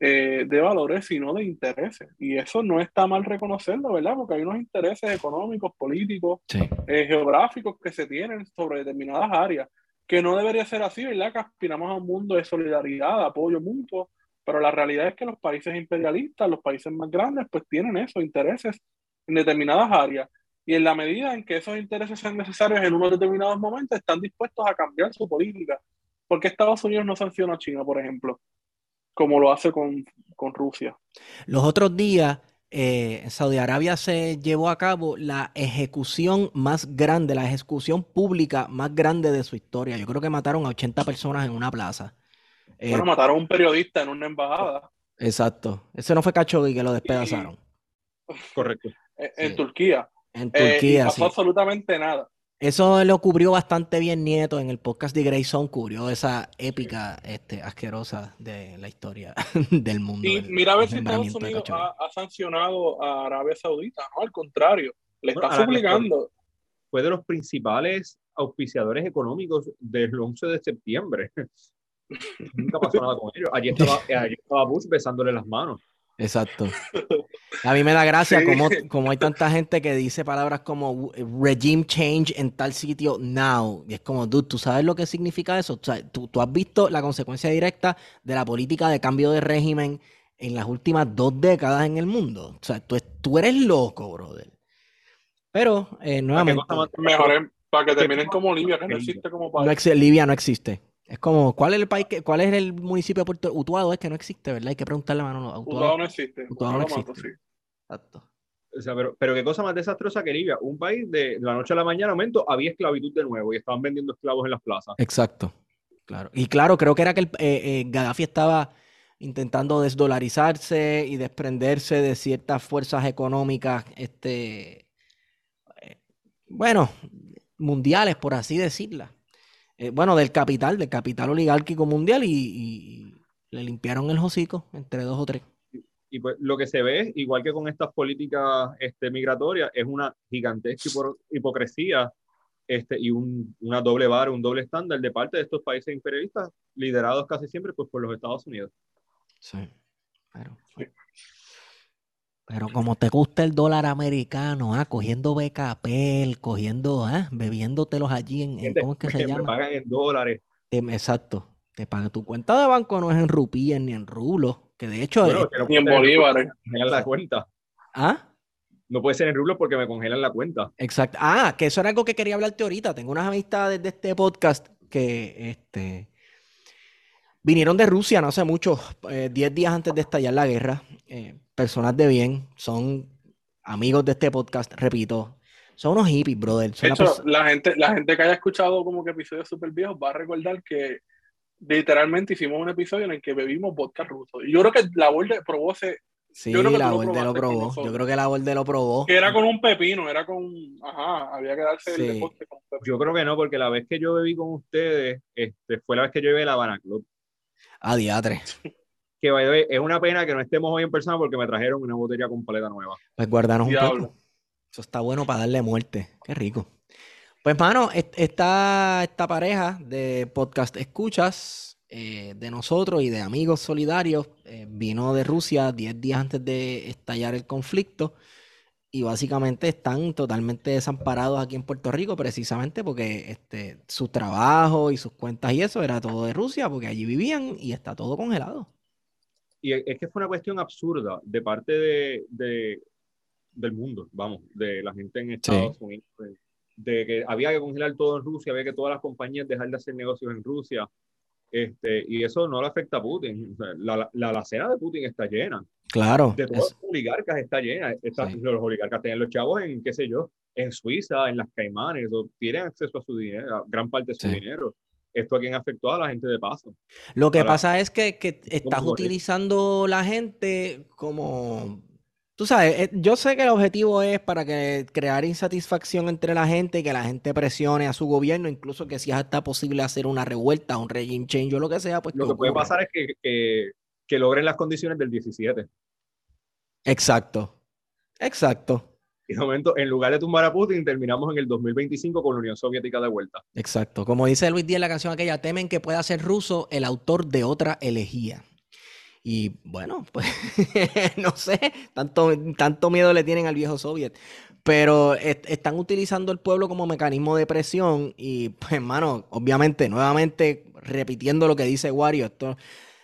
eh, de valores, sino de intereses. Y eso no está mal reconocerlo, ¿verdad? Porque hay unos intereses económicos, políticos, eh, geográficos que se tienen sobre determinadas áreas, que no debería ser así, ¿verdad? Que aspiramos a un mundo de solidaridad, de apoyo mutuo, pero la realidad es que los países imperialistas, los países más grandes, pues tienen esos intereses en determinadas áreas. Y en la medida en que esos intereses sean necesarios en unos determinados momentos, están dispuestos a cambiar su política. porque Estados Unidos no sanciona a China, por ejemplo, como lo hace con, Rusia? Los otros días, eh, Saudi Arabia se llevó a cabo la ejecución más grande, la ejecución pública más grande de su historia. Yo creo que mataron a 80 personas en una plaza. Eh, bueno, mataron a un periodista en una embajada. Exacto. Ese no fue Khashoggi que lo despedazaron. Correcto. En, Turquía. En Turquía, eh, pasó absolutamente nada. Eso lo cubrió bastante bien Nieto en el podcast de Grayson, cubrió esa épica este, asquerosa de la historia del mundo. Y mira a ver si Estados Unidos ha, sancionado a Arabia Saudita, no, al contrario, le está suplicando. Fue de los principales auspiciadores económicos del 11 de septiembre. Nunca pasó nada con ellos. Allí estaba, Bush besándole las manos. Exacto. A mí me da gracia como, como, hay tanta gente que dice palabras como regime change en tal sitio now. Y es como, dude, ¿tú sabes lo que significa eso? O sea, ¿tú, tú has visto la consecuencia directa de la política de cambio de régimen en las últimas dos décadas en el mundo. O sea, tú, tú eres loco, brother. Pero, eh, nuevamente... Mejor para que terminen como Libia, que no existe como país. No, Libia no existe. Es como, ¿cuál es el país que, cuál es el municipio de Puerto Utuado? Es que no existe, ¿verdad? Hay que preguntarle a Manolo. Utuado, no existe. Utuado, no existe. sí. Exacto. O sea, pero, pero qué cosa más desastrosa que Libia. Un país de la noche a la mañana, momento, había esclavitud de nuevo y estaban vendiendo esclavos en las plazas. Exacto. Claro. Y claro, creo que era que el, eh, eh, Gaddafi estaba intentando desdolarizarse y desprenderse de ciertas fuerzas económicas, este, eh, bueno, mundiales, por así decirlas. Eh, bueno, del capital, del capital oligárquico mundial y, le limpiaron el hocico entre dos o tres. Y pues lo que se ve, igual que con estas políticas este, migratorias, es una gigantesca hipocresía este, y una doble vara, un doble estándar de parte de estos países imperialistas, liderados casi siempre pues, por los Estados Unidos. Sí, claro. Pero como te gusta el dólar americano, ah, cogiendo BKP, cogiendo, ah, bebiéndotelos allí en, ¿cómo es que se llama? Me pagan en dólares. Exacto. Te pagan tu cuenta de banco no es en rupias ni en rublos, que de hecho ni en bolívares. la cuenta. ¿Ah? No puede ser en rublos porque me congelan la cuenta. Exacto. Ah, que eso era algo que quería hablarte ahorita. Tengo unas amistades de este podcast que este vinieron de Rusia no hace mucho, 10 eh, días antes de estallar la guerra. Eh, personas de bien, son amigos de este podcast, repito, Son unos hippies, brother. de hecho, la gente, la gente que haya escuchado como que episodios súper viejos va a recordar que literalmente hicimos un episodio en el que bebimos vodka ruso. Y yo creo que la Borde probó ese. Sí, la Borde lo, probó. Yo creo que la Borde lo probó. Que era con un pepino, era con. Ajá, había que darse el deporte con pepino. Yo creo que no, porque la vez que yo bebí con ustedes, este, fue la vez que yo bebí la Habana Club. A diatre. Que es una pena que no estemos hoy en persona porque me trajeron una botella completa nueva. Pues guardaron un poco. Eso está bueno para darle muerte. Qué rico. Pues, mano, esta, esta pareja de podcast escuchas eh, de nosotros y de amigos solidarios eh, vino de Rusia 10 días antes de estallar el conflicto y básicamente están totalmente desamparados aquí en Puerto Rico precisamente porque este, su trabajo y sus cuentas y eso era todo de Rusia porque allí vivían y está todo congelado. Y es que fue una cuestión absurda de parte de, de del mundo, vamos, de la gente en Estados Unidos, de, que había que congelar todo en Rusia, había que todas las compañías dejar de hacer negocios en Rusia, este, y eso no le afecta a Putin. la, la, la, cena de Putin está llena. Claro. De todos los oligarcas está llena. Los oligarcas tienen los chavos en, qué sé yo, en Suiza, en las Caimanes, o tienen acceso a su dinero, a gran parte de su dinero esto a quien afectó a la gente de paso. Lo que pasa es que, que estás utilizando la gente como Tú sabes, eh, yo sé que el objetivo es para que crear insatisfacción entre la gente y que la gente presione a su gobierno, incluso que si es hasta posible hacer una revuelta, un regime change o lo que sea, pues lo que, puede pasar es que, que, logren las condiciones del 17. Exacto, exacto. Y de momento, en lugar de tumbar a Putin, terminamos en el 2025 con la Unión Soviética de vuelta. Exacto. Como dice Luis Díaz en la canción aquella, temen que pueda ser ruso el autor de otra elegía. Y bueno, pues no sé, tanto, tanto miedo le tienen al viejo soviet. Pero están utilizando el pueblo como mecanismo de presión y, pues, hermano, obviamente, nuevamente repitiendo lo que dice Wario,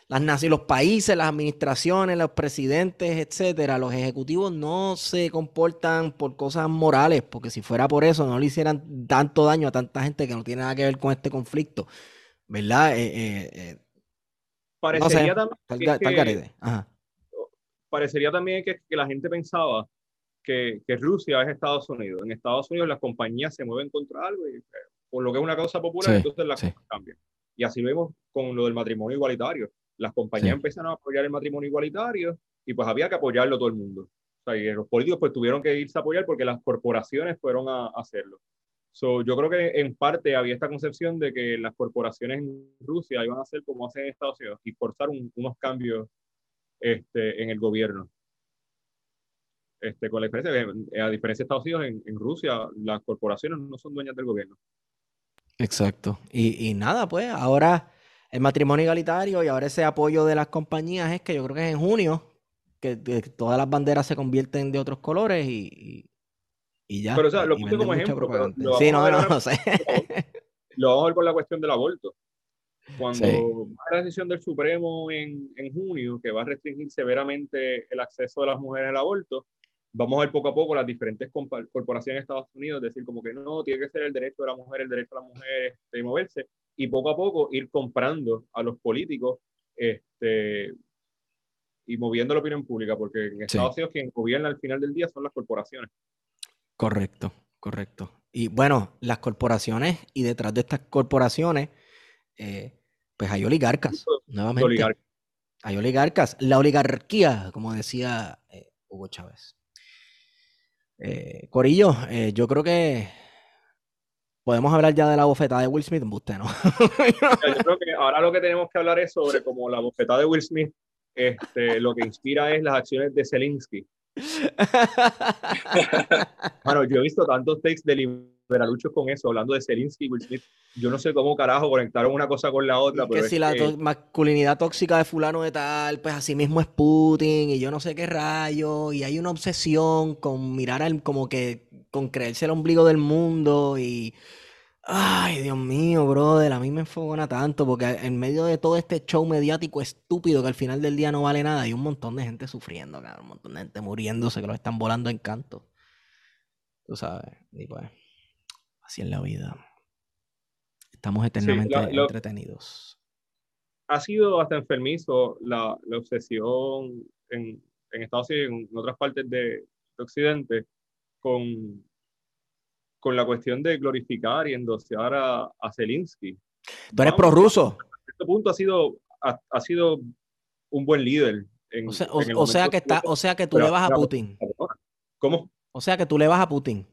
las los países, las administraciones, los presidentes, etcétera, los ejecutivos no se comportan por cosas morales, porque si fuera por eso no le hicieran tanto daño a tanta gente que no tiene nada que ver con este conflicto, ¿verdad? Eh, eh, eh, Parecería también que, Parecería también que, la gente pensaba que, Rusia es Estados Unidos. En Estados Unidos las compañías se mueven contra algo y eh, por lo que es una causa popular, entonces las cosas cambian. Y así vemos con lo del matrimonio igualitario. Las compañías empezaron a apoyar el matrimonio igualitario y pues había que apoyarlo todo el mundo. O sea, y los políticos pues tuvieron que irse a apoyar porque las corporaciones fueron a hacerlo. So, yo creo que en parte había esta concepción de que las corporaciones en Rusia iban a hacer como hacen en Estados Unidos y forzar unos cambios este, en el gobierno. Este, con la diferencia a diferencia de Estados Unidos, en, Rusia las corporaciones no son dueñas del gobierno. Exacto. Y, y, nada, pues ahora el matrimonio igualitario y ahora ese apoyo de las compañías es que yo creo que es en junio que, todas las banderas se convierten de otros colores y, y ya. Pero, o sea, lo puse como ejemplo. sí, no, no, no, sé. Lo vamos a ver con la cuestión del aborto. Cuando la decisión del Supremo en, en, junio, que va a restringir severamente el acceso de las mujeres al aborto, vamos a ver poco a poco las diferentes corporaciones de Estados Unidos decir como que no, tiene que ser el derecho de la mujer, el derecho de la mujer de moverse, y poco a poco ir comprando a los políticos este, y moviendo la opinión pública, porque en Estados Unidos quien gobierna al final del día son las corporaciones. Correcto, correcto. Y bueno, las corporaciones y detrás de estas corporaciones, eh, pues hay oligarcas, nuevamente. Hay oligarcas. La oligarquía, como decía eh, Hugo Chávez. Eh, Corillo, yo creo que podemos hablar ya de la bofetada de Will Smith. Usted no. yo creo que ahora lo que tenemos que hablar es sobre como la bofetada de Will Smith, este, lo que inspira es las acciones de Zelensky. Bueno, yo he visto tantos takes de liberaluchos con eso, hablando de Zelensky y Will Smith. Yo no sé cómo carajo conectaron una cosa con la otra. que si la masculinidad tóxica de fulano de tal, pues así mismo es Putin y yo no sé qué rayo. Y hay una obsesión con mirar al, como que, con creerse el ombligo del mundo y Ay, Dios mío, brother, a mí me enfogona tanto porque en medio de todo este show mediático estúpido que al final del día no vale nada, hay un montón de gente sufriendo, cabrón, un montón de gente muriéndose que lo están volando en canto. Tú sabes, y pues, así es la vida. Estamos eternamente entretenidos. Ha sido hasta enfermizo la, obsesión en, Estados Unidos y en otras partes de, de Occidente con con la cuestión de glorificar y endosear a, a Zelensky. ¿Tú eres prorruso? A este punto ha sido, ha, sido un buen líder. En, o sea, que está, o sea que tú le vas a Putin. ¿Cómo? O sea que tú le vas a Putin.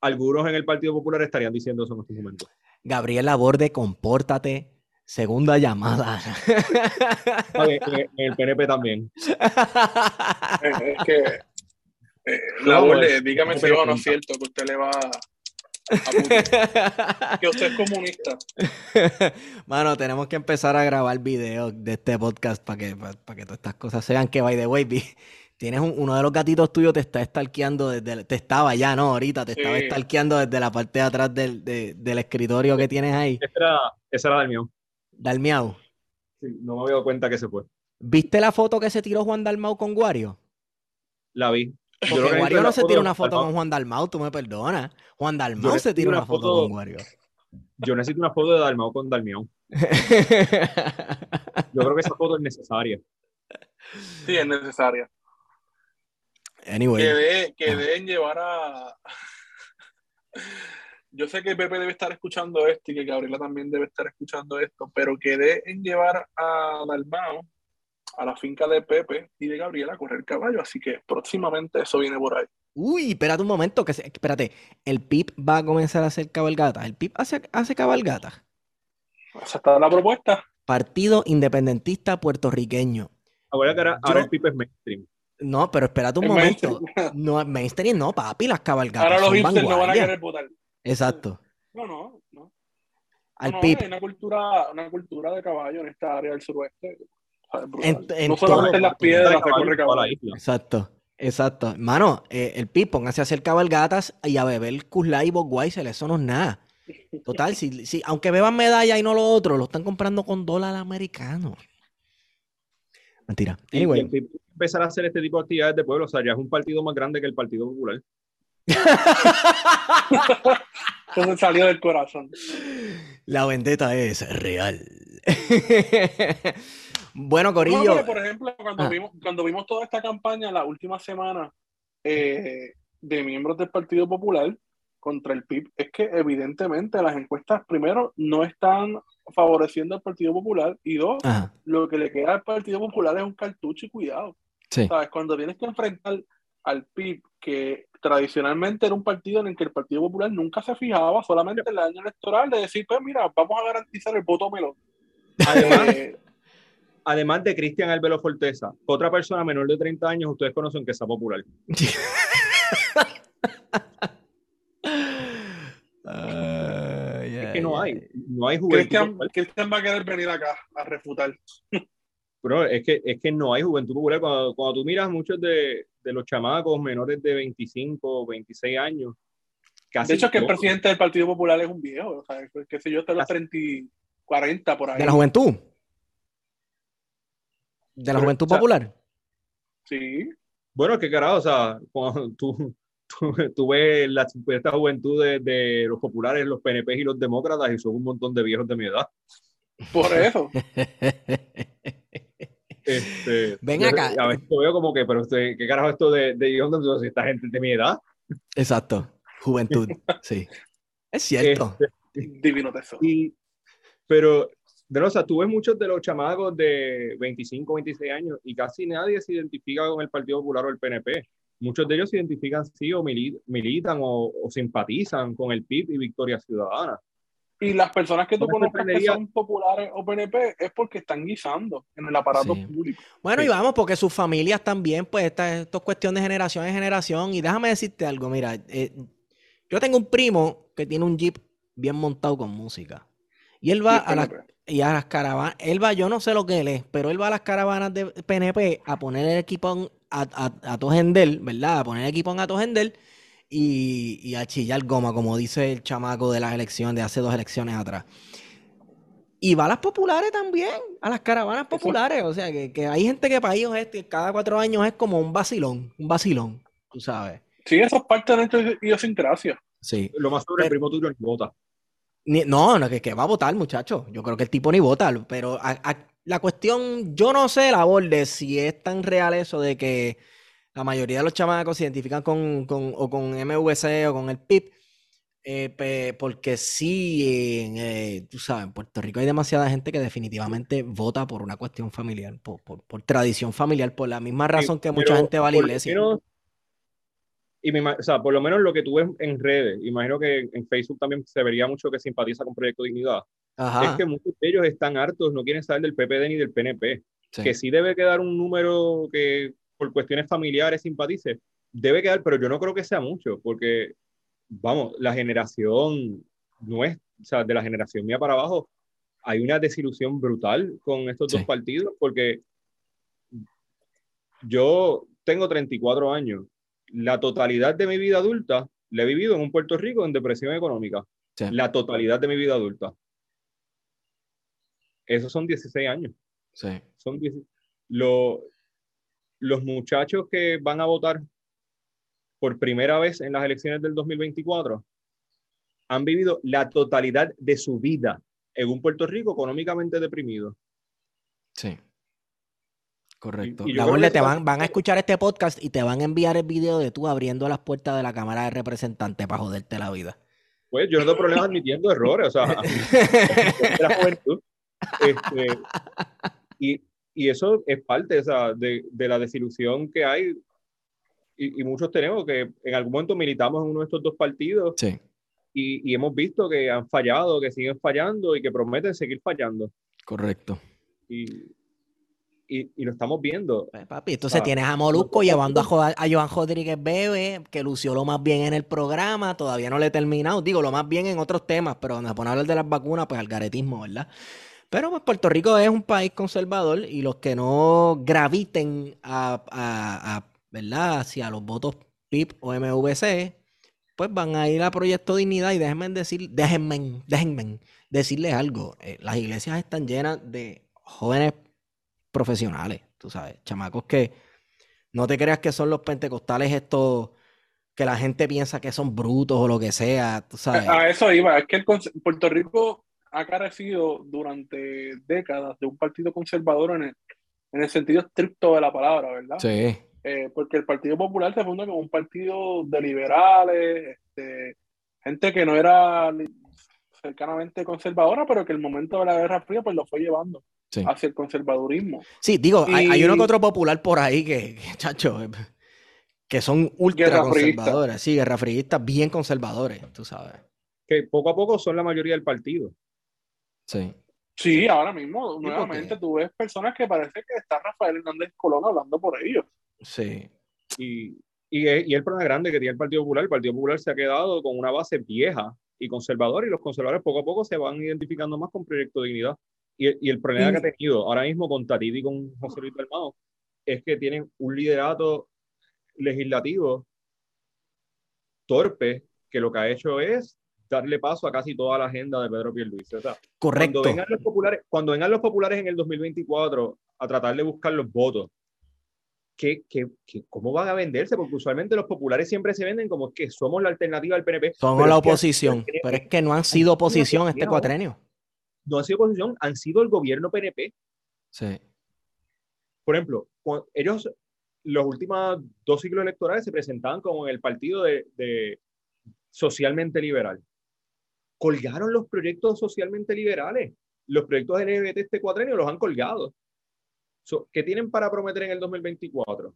Algunos en el Partido Popular estarían diciendo eso en estos momentos. Gabriel Laborde, compórtate. Segunda llamada. en el PNP también. Es que eh, dígame si no es cierto que usted le va a que usted es comunista. Mano, tenemos que empezar a grabar videos de este podcast para que, para, que todas estas cosas sean que, by the way, tienes uno de los gatitos tuyos te está stalkeando desde, te estaba ya, ¿no? Ahorita te estaba stalkeando desde la parte de atrás del, del escritorio que tienes ahí. Esa era, esa era Dalmiau. Dalmiau. Sí, no me había dado cuenta que se fue. ¿Viste la foto que se tiró Juan Dalmau con Guario? La vi. Porque Guario no se tira una foto con Juan Dalmau, tú me perdonas. Juan Dalmau se tira una, foto, con Guario. Yo necesito una foto de Dalmau con Dalmiau. Yo creo que esa foto es necesaria. Sí, es necesaria. Anyway. Que, ah. deben llevar a. Yo sé que Pepe debe estar escuchando esto y que Gabriela también debe estar escuchando esto, pero que deben llevar a Dalmao a la finca de Pepe y de Gabriela a correr caballo. Así que próximamente eso viene por ahí. Uy, espérate un momento, que espérate, el PIP va a comenzar a hacer cabalgata. ¿El PIP hace, hace cabalgata? Esa está la propuesta. Partido Independentista Puertorriqueño. Ahora, ahora el PIP es mainstream. No, pero espérate un momento. No, mainstream no, papi, las cabalgatas. Ahora los hipsters no van a querer votar. Exacto. No, no, no. Al PIB. Hay una cultura, una cultura de caballo en esta área del suroeste. No solamente en las piedras se corre caballo. Exacto. Exacto. Mano, eh, el PIB, póngase a hacer cabalgatas y a beber Kuzla y Bogweiser, eso no es nada. Total, si, si, aunque beban medalla y no lo otro, lo están comprando con dólar americano. Mentira. Anyway empezar a hacer este tipo de actividades de pueblo. O sea, ya es un partido más grande que el Partido Popular. Eso salió del corazón. La vendetta es real. bueno, Corillo. por ejemplo, cuando, ah. vimos, cuando vimos toda esta campaña la última semana eh, de miembros del Partido Popular contra el PIB, es que evidentemente las encuestas, primero, no están favoreciendo al Partido Popular y dos, lo que le queda al Partido Popular es un cartucho y cuidado. ¿Sabes? Cuando tienes que enfrentar al PIB, que tradicionalmente era un partido en el que el Partido Popular nunca se fijaba, solamente en el año electoral, de decir, pues mira, vamos a garantizar el voto melón. Además, eh, además de Cristian Albelo Forteza, otra persona menor de 30 años, ustedes conocen que sea popular. es que no hay, no hay juventud. Cristian, Cristian va a querer venir acá a refutar. Pero es que, es que no hay juventud popular. Cuando, cuando tú miras muchos de, de, los chamacos menores de 25 o 26 años, casi. De hecho, que el presidente del Partido Popular es un viejo. O sea, qué sé yo, hasta los 30, 40 por ahí. ¿De la juventud? ¿De la juventud popular? Sí. Bueno, qué carajo, o sea, cuando tú, tú, ves la esta juventud de, de, los populares, los PNP y los demócratas, y son un montón de viejos de mi edad. Por eso. Este, Ven acá. A veces veo como que, pero usted, ¿qué carajo esto de, de si esta gente de mi edad? Exacto, juventud, sí. Es cierto. Este, Divino tesoro. pero, de los, tú ves muchos de los chamacos de 25, 26 años y casi nadie se identifica con el Partido Popular o el PNP. Muchos de ellos se identifican, sí, o militan o, o simpatizan con el PIB y Victoria Ciudadana. Y las personas que tú conoces que son populares o PNP es porque están guisando en el aparato público. Bueno, y vamos, porque sus familias también, pues, esta, esto es cuestión de generación en generación. Y déjame decirte algo, mira, eh, yo tengo un primo que tiene un jeep bien montado con música. Y él va a, las, y a las caravanas, él va, yo no sé lo que él es, pero él va a las caravanas de PNP a poner el equipo a, a, a Tojendel, ¿verdad? A poner el equipo a Tojendel y, a chillar goma, como dice el chamaco de las elecciones, de hace dos elecciones atrás. Y va a las populares también, a las caravanas populares. O sea, que, hay gente que para ellos este, cada cuatro años es como un vacilón, un vacilón, tú sabes. Sí, eso es parte de nuestra idiosincrasia. Sí. Lo más sobre el primo tuyo ni no, no, que, que, va a votar, muchacho. Yo creo que el tipo ni vota, pero la cuestión, yo no sé la de si es tan real eso de que la mayoría de los chamacos se identifican con, con, o con MVC o con el PIB, Eh, porque sí, eh, tú sabes, en Puerto Rico hay demasiada gente que definitivamente vota por una cuestión familiar, por, tradición familiar, por la misma razón que mucha gente va a la iglesia. Y o sea, por lo menos lo que tú ves en redes, imagino que en Facebook también se vería mucho que simpatiza con Proyecto Dignidad, es que muchos de ellos están hartos, no quieren saber del PPD ni del PNP, que sí debe quedar un número que por cuestiones familiares simpatice, debe quedar, pero yo no creo que sea mucho, porque vamos, la generación es, o sea, de la generación mía para abajo, hay una desilusión brutal con estos dos partidos, porque yo tengo 34 años, la totalidad de mi vida adulta la he vivido en un Puerto Rico en depresión económica. La totalidad de mi vida adulta. Esos son 16 años. Sí. Son los muchachos que van a votar por primera vez en las elecciones del 2024 han vivido la totalidad de su vida en un Puerto Rico económicamente deprimido. Sí. Correcto. Y, te van, van a escuchar este podcast y te van a enviar el video de tú abriendo las puertas de la Cámara de Representantes para joderte la vida. Pues yo no tengo problema admitiendo errores, o sea, la juventud. Este, y, y, eso es parte o sea, de, de, la desilusión que hay y, muchos tenemos que en algún momento militamos en uno de estos dos partidos y, y, hemos visto que han fallado, que siguen fallando y que prometen seguir fallando. Correcto. Y, y, lo estamos viendo. Pues, papi, entonces tienes a Molusco llevando a, a Joan Rodríguez Bebe, que lució lo más bien en el programa, todavía no le he terminado, digo, lo más bien en otros temas, pero cuando se pone a hablar de las vacunas, pues al garetismo, ¿verdad? Pero pues, Puerto Rico es un país conservador y los que no graviten a, a ¿verdad? Hacia los votos PIP o MVC, pues van a ir a Proyecto Dignidad y déjenme decir, déjenme, déjenme decirles algo. Eh, las iglesias están llenas de jóvenes profesionales, tú sabes, chamacos que no te creas que son los pentecostales estos que la gente piensa que son brutos o lo que sea, tú sabes. A eso iba, es que el Puerto Rico ha carecido durante décadas de un partido conservador en el, en el sentido estricto de la palabra, ¿verdad? Sí. Eh, porque el Partido Popular se fundó como un partido de liberales, este, gente que no era cercanamente conservadora, pero que el momento de la Guerra Fría pues lo fue llevando hacia el conservadurismo. Sí, digo, hay, uno que otro popular por ahí que, chacho, que son ultra conservadores, sí, guerrafriistas bien conservadores, tú sabes. Que poco a poco son la mayoría del partido. Sí. Sí, ahora mismo, nuevamente, tú ves personas que parece que está Rafael Hernández Colón hablando por ellos. Sí. Y, y, y, el problema grande que tiene el Partido Popular, el Partido Popular se ha quedado con una base vieja y conservadora y los conservadores poco a poco se van identificando más con Proyecto Dignidad. Y, y el problema que ha tenido ahora mismo con Tatiti y con José Luis Belmado es que tienen un liderato legislativo torpe que lo que ha hecho es darle paso a casi toda la agenda de Pedro Pierluisi. O sea, Correcto. Cuando vengan, los populares, cuando vengan los populares en el 2024 a tratar de buscar los votos ¿qué, qué, cómo van a venderse? Porque usualmente los populares siempre se venden como que somos la alternativa al PNP. Somos la oposición, pero es que no han sido oposición este cuatrenio. No han sido oposición, han sido el gobierno PNP. Sí. Por ejemplo, ellos, los últimos dos ciclos electorales se presentaban como el partido de, de socialmente liberal. Colgaron los proyectos socialmente liberales. Los proyectos LGBT este cuatrenio los han colgado. ¿Qué tienen para prometer en el 2024?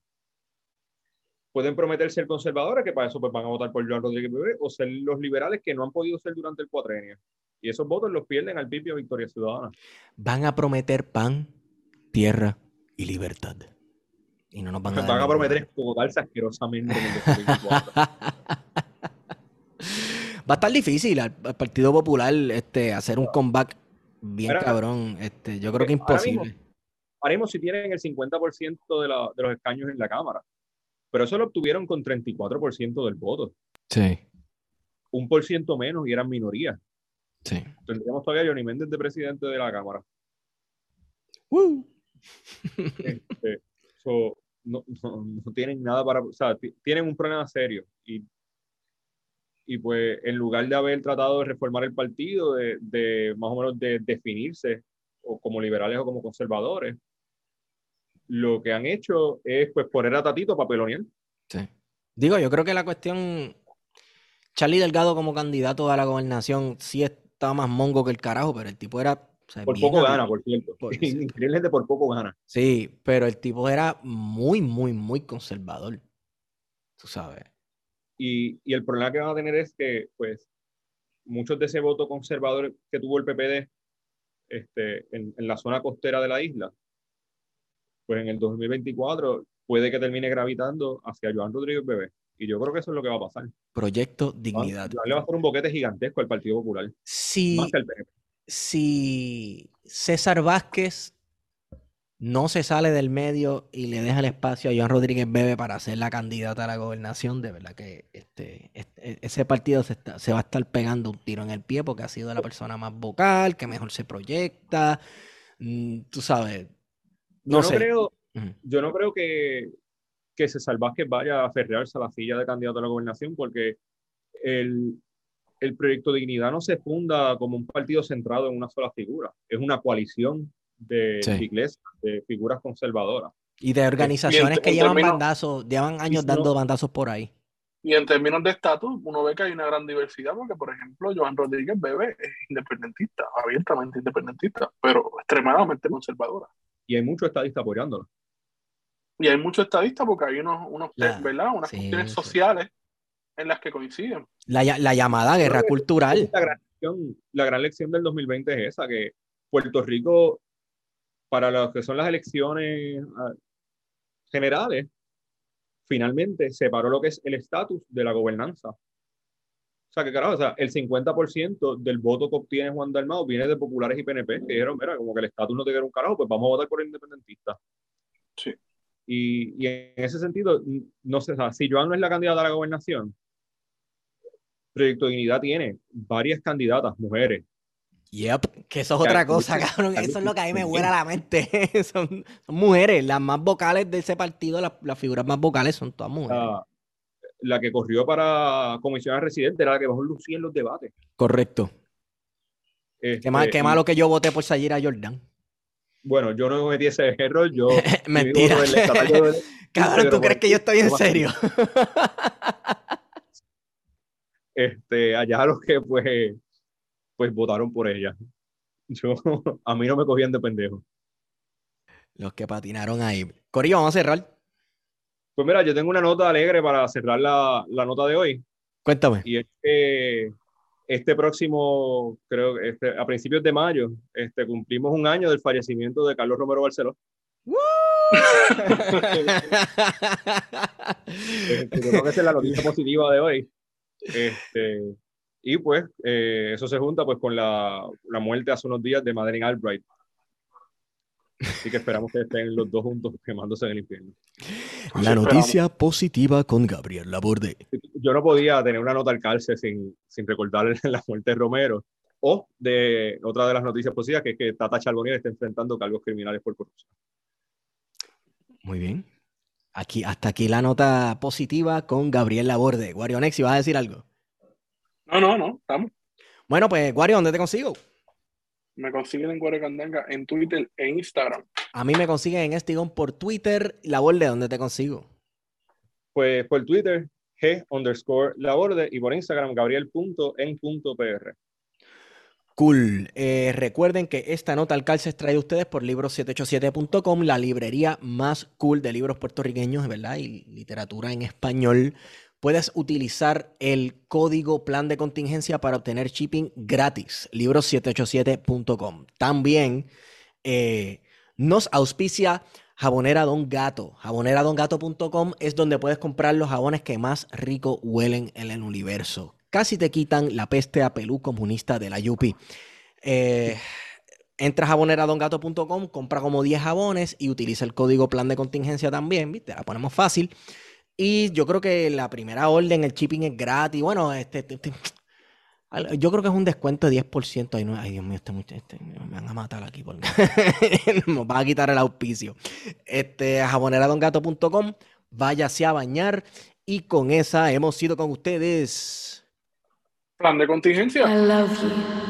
Pueden prometer ser conservadores, que para eso pues, van a votar por Joan Rodríguez Bebé, o ser los liberales que no han podido ser durante el cuatrenio. Y esos votos los pierden al PIB Victoria Ciudadana. Van a prometer pan, tierra y libertad. Y no nos van a, van a prometer escodarse asquerosamente en el 2024. Va a estar difícil al, Partido Popular este, hacer un comeback bien cabrón. Este, yo creo que imposible haremos si tienen el 50% de, la, de los escaños en la Cámara. Pero eso lo obtuvieron con 34% del voto. Sí. Un por ciento menos y eran minorías. Sí. Tendríamos todavía a Johnny Méndez de presidente de la Cámara. Este, no, tienen nada para, o sea, tienen un problema serio y, y pues en lugar de haber tratado de reformar el partido, de, de más o menos de definirse o como liberales o como conservadores, lo que han hecho es pues poner a Tatito papelonial. Sí. Digo, yo creo que la cuestión Charlie Delgado como candidato a la gobernación sí estaba más mongo que el carajo, pero el tipo era... por poco gana, por cierto. Por, Increíblemente por poco gana. Sí, pero el tipo era muy, muy, muy conservador. Tú sabes. Y, y el problema que van a tener es que, pues, muchos de ese voto conservador que tuvo el PPD este, en, en, la zona costera de la isla, pues en el 2024 puede que termine gravitando hacia Joan Rodríguez Bebé. Y yo creo que eso es lo que va a pasar. Proyecto Dignidad. le va a hacer un boquete gigantesco al Partido Popular. Si, si César Vázquez no se sale del medio y le deja el espacio a Joan Rodríguez Bebe para ser la candidata a la gobernación, de verdad que este, este ese partido se, se, va a estar pegando un tiro en el pie porque ha sido la persona más vocal, que mejor se proyecta. Mm, tú sabes. No, yo no creo, yo no creo que, que César Vázquez vaya a aferrarse a la silla de candidato a la gobernación porque el, el proyecto Dignidad no se funda como un partido centrado en una sola figura, es una coalición de iglesias, de figuras conservadoras. Y de organizaciones que llevan bandazos, llevan años dando bandazos por ahí. Y en términos de estatus, uno ve que hay una gran diversidad, porque por ejemplo, Joan Rodríguez Bebe es independentista, abiertamente independentista, pero extremadamente conservadora. Y hay muchos estadistas apoyándola. Y hay muchos estadistas porque hay unos, unos ¿verdad? Unas cuestiones sociales en las que coinciden. La, la llamada guerra cultural. La gran, lección, la gran lección del 2020 es esa, que Puerto Rico para lo que son las elecciones ah, generales, finalmente separó lo que es el estatus de la gobernanza. O sea, que carajo, o sea, el 50% del voto que obtiene Juan Dalmau viene de populares y PNP, que dijeron, mira, como que el estatus no te quiere un carajo, pues vamos a votar por el independentista. Sí. Y, y, en ese sentido, no sé, o sea, si Joan no es la candidata a la gobernación, Proyecto Dignidad tiene varias candidatas, mujeres, Yep, que eso es otra cosa, cabrón. Eso es lo que a mí me vuela la mente. son, mujeres, las más vocales de ese partido, las, figuras más vocales son todas mujeres. La, que corrió para comisión residente era la que mejor lucía en los debates. Correcto. qué, este, malo que yo voté por a Jordan. Bueno, yo no metí ese error, yo... Mentira. cabrón, ¿tú crees que yo estoy en serio? este, allá los que pues pues votaron por ella. Yo, a mí no me cogían de pendejo. Los que patinaron ahí. Corillo, vamos a cerrar. Pues mira, yo tengo una nota alegre para cerrar la, nota de hoy. Cuéntame. Y es que este próximo, creo que este, a principios de mayo, este, cumplimos un año del fallecimiento de Carlos Romero Barceló. Este, creo que esa es la noticia positiva de hoy. Este, y pues eh, eso se junta pues con la, la, muerte hace unos días de Madeleine Albright. Así que esperamos que estén los dos juntos quemándose en el infierno. La noticia positiva con Gabriel Laborde. Yo no podía tener una nota al calce sin, sin recordar la muerte de Romero. O de otra de las noticias positivas, que es que Tata Charbonnier está enfrentando cargos criminales por corrupción. Muy bien. Aquí, hasta aquí la nota positiva con Gabriel Laborde. Guarionex, ¿vas a decir algo? No, no, no, estamos. Bueno, pues, Guario, ¿dónde te consigo? Me consiguen en Guario Candanga en Twitter e Instagram. A mí me consiguen en Estigón por Twitter. ¿La borde dónde te consigo? Pues por Twitter, G underscore la borde y por Instagram, gabriel.en.pr. Cool. Eh, recuerden que esta nota al calce es traída ustedes por libros787.com, la librería más cool de libros puertorriqueños, ¿verdad? Y literatura en español puedes utilizar el código plan de contingencia para obtener shipping gratis, libros787.com. También eh, nos auspicia Jabonera Don Gato. Jaboneradongato.com es donde puedes comprar los jabones que más rico huelen en el universo. Casi te quitan la peste a pelú comunista de la Yupi. Eh, entra a jaboneradongato.com, compra como 10 jabones y utiliza el código plan de contingencia también, ¿viste? La ponemos fácil. Y yo creo que la primera orden, el shipping es gratis. Bueno, este, este, este yo creo que es un descuento de 10%. Ay, no, ay Dios mío, este, este, me van a matar aquí porque nos va a quitar el auspicio. Este, jaboneradongato.com, váyase a bañar. Y con esa hemos sido con ustedes. Plan de contingencia. I love you.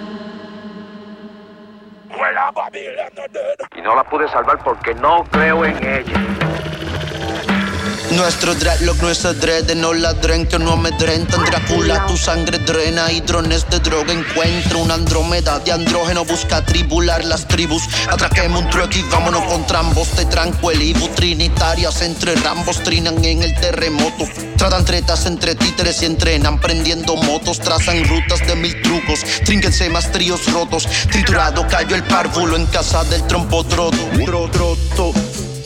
Y no la pude salvar porque no creo en ella. Nuestro dreadlock no es de no ladren que no amedrentan. Drácula, tu sangre drena y drones de droga encuentra. Una andrómeda de andrógeno busca tribular las tribus. Atraquemos un truck y vámonos con trambos de tranquilibu. Trinitarias entre rambos trinan en el terremoto. Tratan tretas entre títeres y entrenan prendiendo motos. Trazan rutas de mil trucos. Trínquense más tríos rotos. Triturado cayó el párvulo en casa del trompo troto. Tro, troto.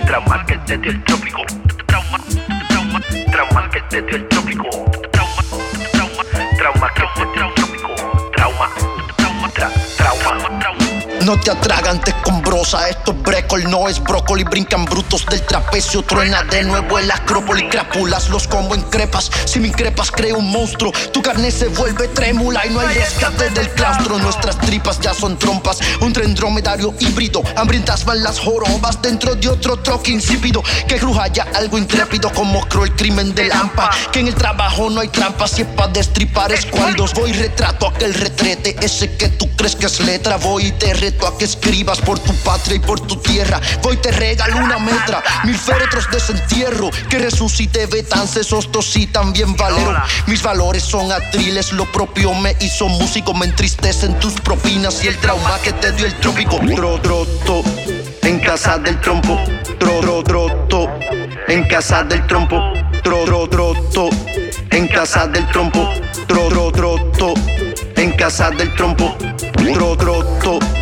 Trauma que te dio el trópico. Trauma, trauma, trauma que te dio el trópico. Trauma, trauma, trauma que te dio el trópico. Trauma, trauma, trauma. No te atragantes con brosa, esto es brécol, no es brócoli. Brincan brutos del trapecio, truena de nuevo el acrópolis. Crápulas los como en crepas, si me increpas creo un monstruo. Tu carne se vuelve trémula y no hay rescate del claustro. Nuestras tripas ya son trompas, un tren dromedario híbrido. Hambrientas van las jorobas dentro de otro troque insípido. Que cruja ya algo intrépido como creo el crimen de Lampa. Que en el trabajo no hay trampas, si es pa' destripar escualdos. Voy retrato aquel retrete, ese que tú crees que es letra. Voy y te a que escribas por tu patria y por tu tierra. Voy te regalo una metra, mil féretros de desentierro. Que resucite Betance, Sostos y también Valero. Mis valores son atriles, lo propio me hizo músico. Me entristecen tus propinas y el trauma que te dio el trópico. Tro, troto, en casa del trompo. Tro, tro, troto, en casa del trompo. Tro, tro, en casa del trompo. Tro, tro, en casa del trompo. Tro, troto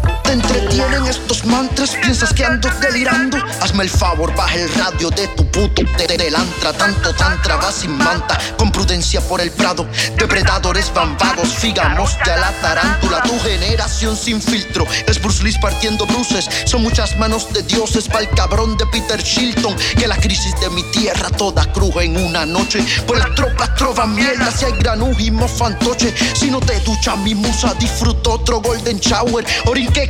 Te entretienen estos mantras, piensas que ando delirando. Hazme el favor, baja el radio de tu puto delantra. Tanto tantra va sin manta, con prudencia por el prado. Depredadores bambados, figamos ya la tarántula. Tu generación sin filtro es Bruce Lee partiendo bruces. Son muchas manos de dioses para el cabrón de Peter Shilton. Que la crisis de mi tierra toda cruja en una noche. Pues las tropas trovan mierda si hay granujimo fantoche. Si no te ducha mi musa, disfruto otro golden shower. Orinque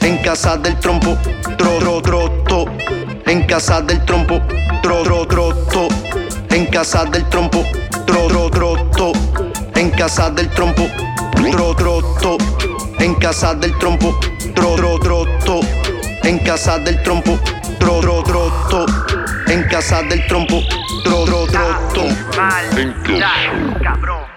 en casa del trompo, tro, tro, troto, en casa del trompo, tro, tro, troto, en casa del trompo, tro, tro, troto, en casa del trompo, tro, troto, en casa del trompo, tro, tro, troto, en casa del trompo, tro, tro, troto, en casa del trompo, tro, tro, troto, en casa. cabrón.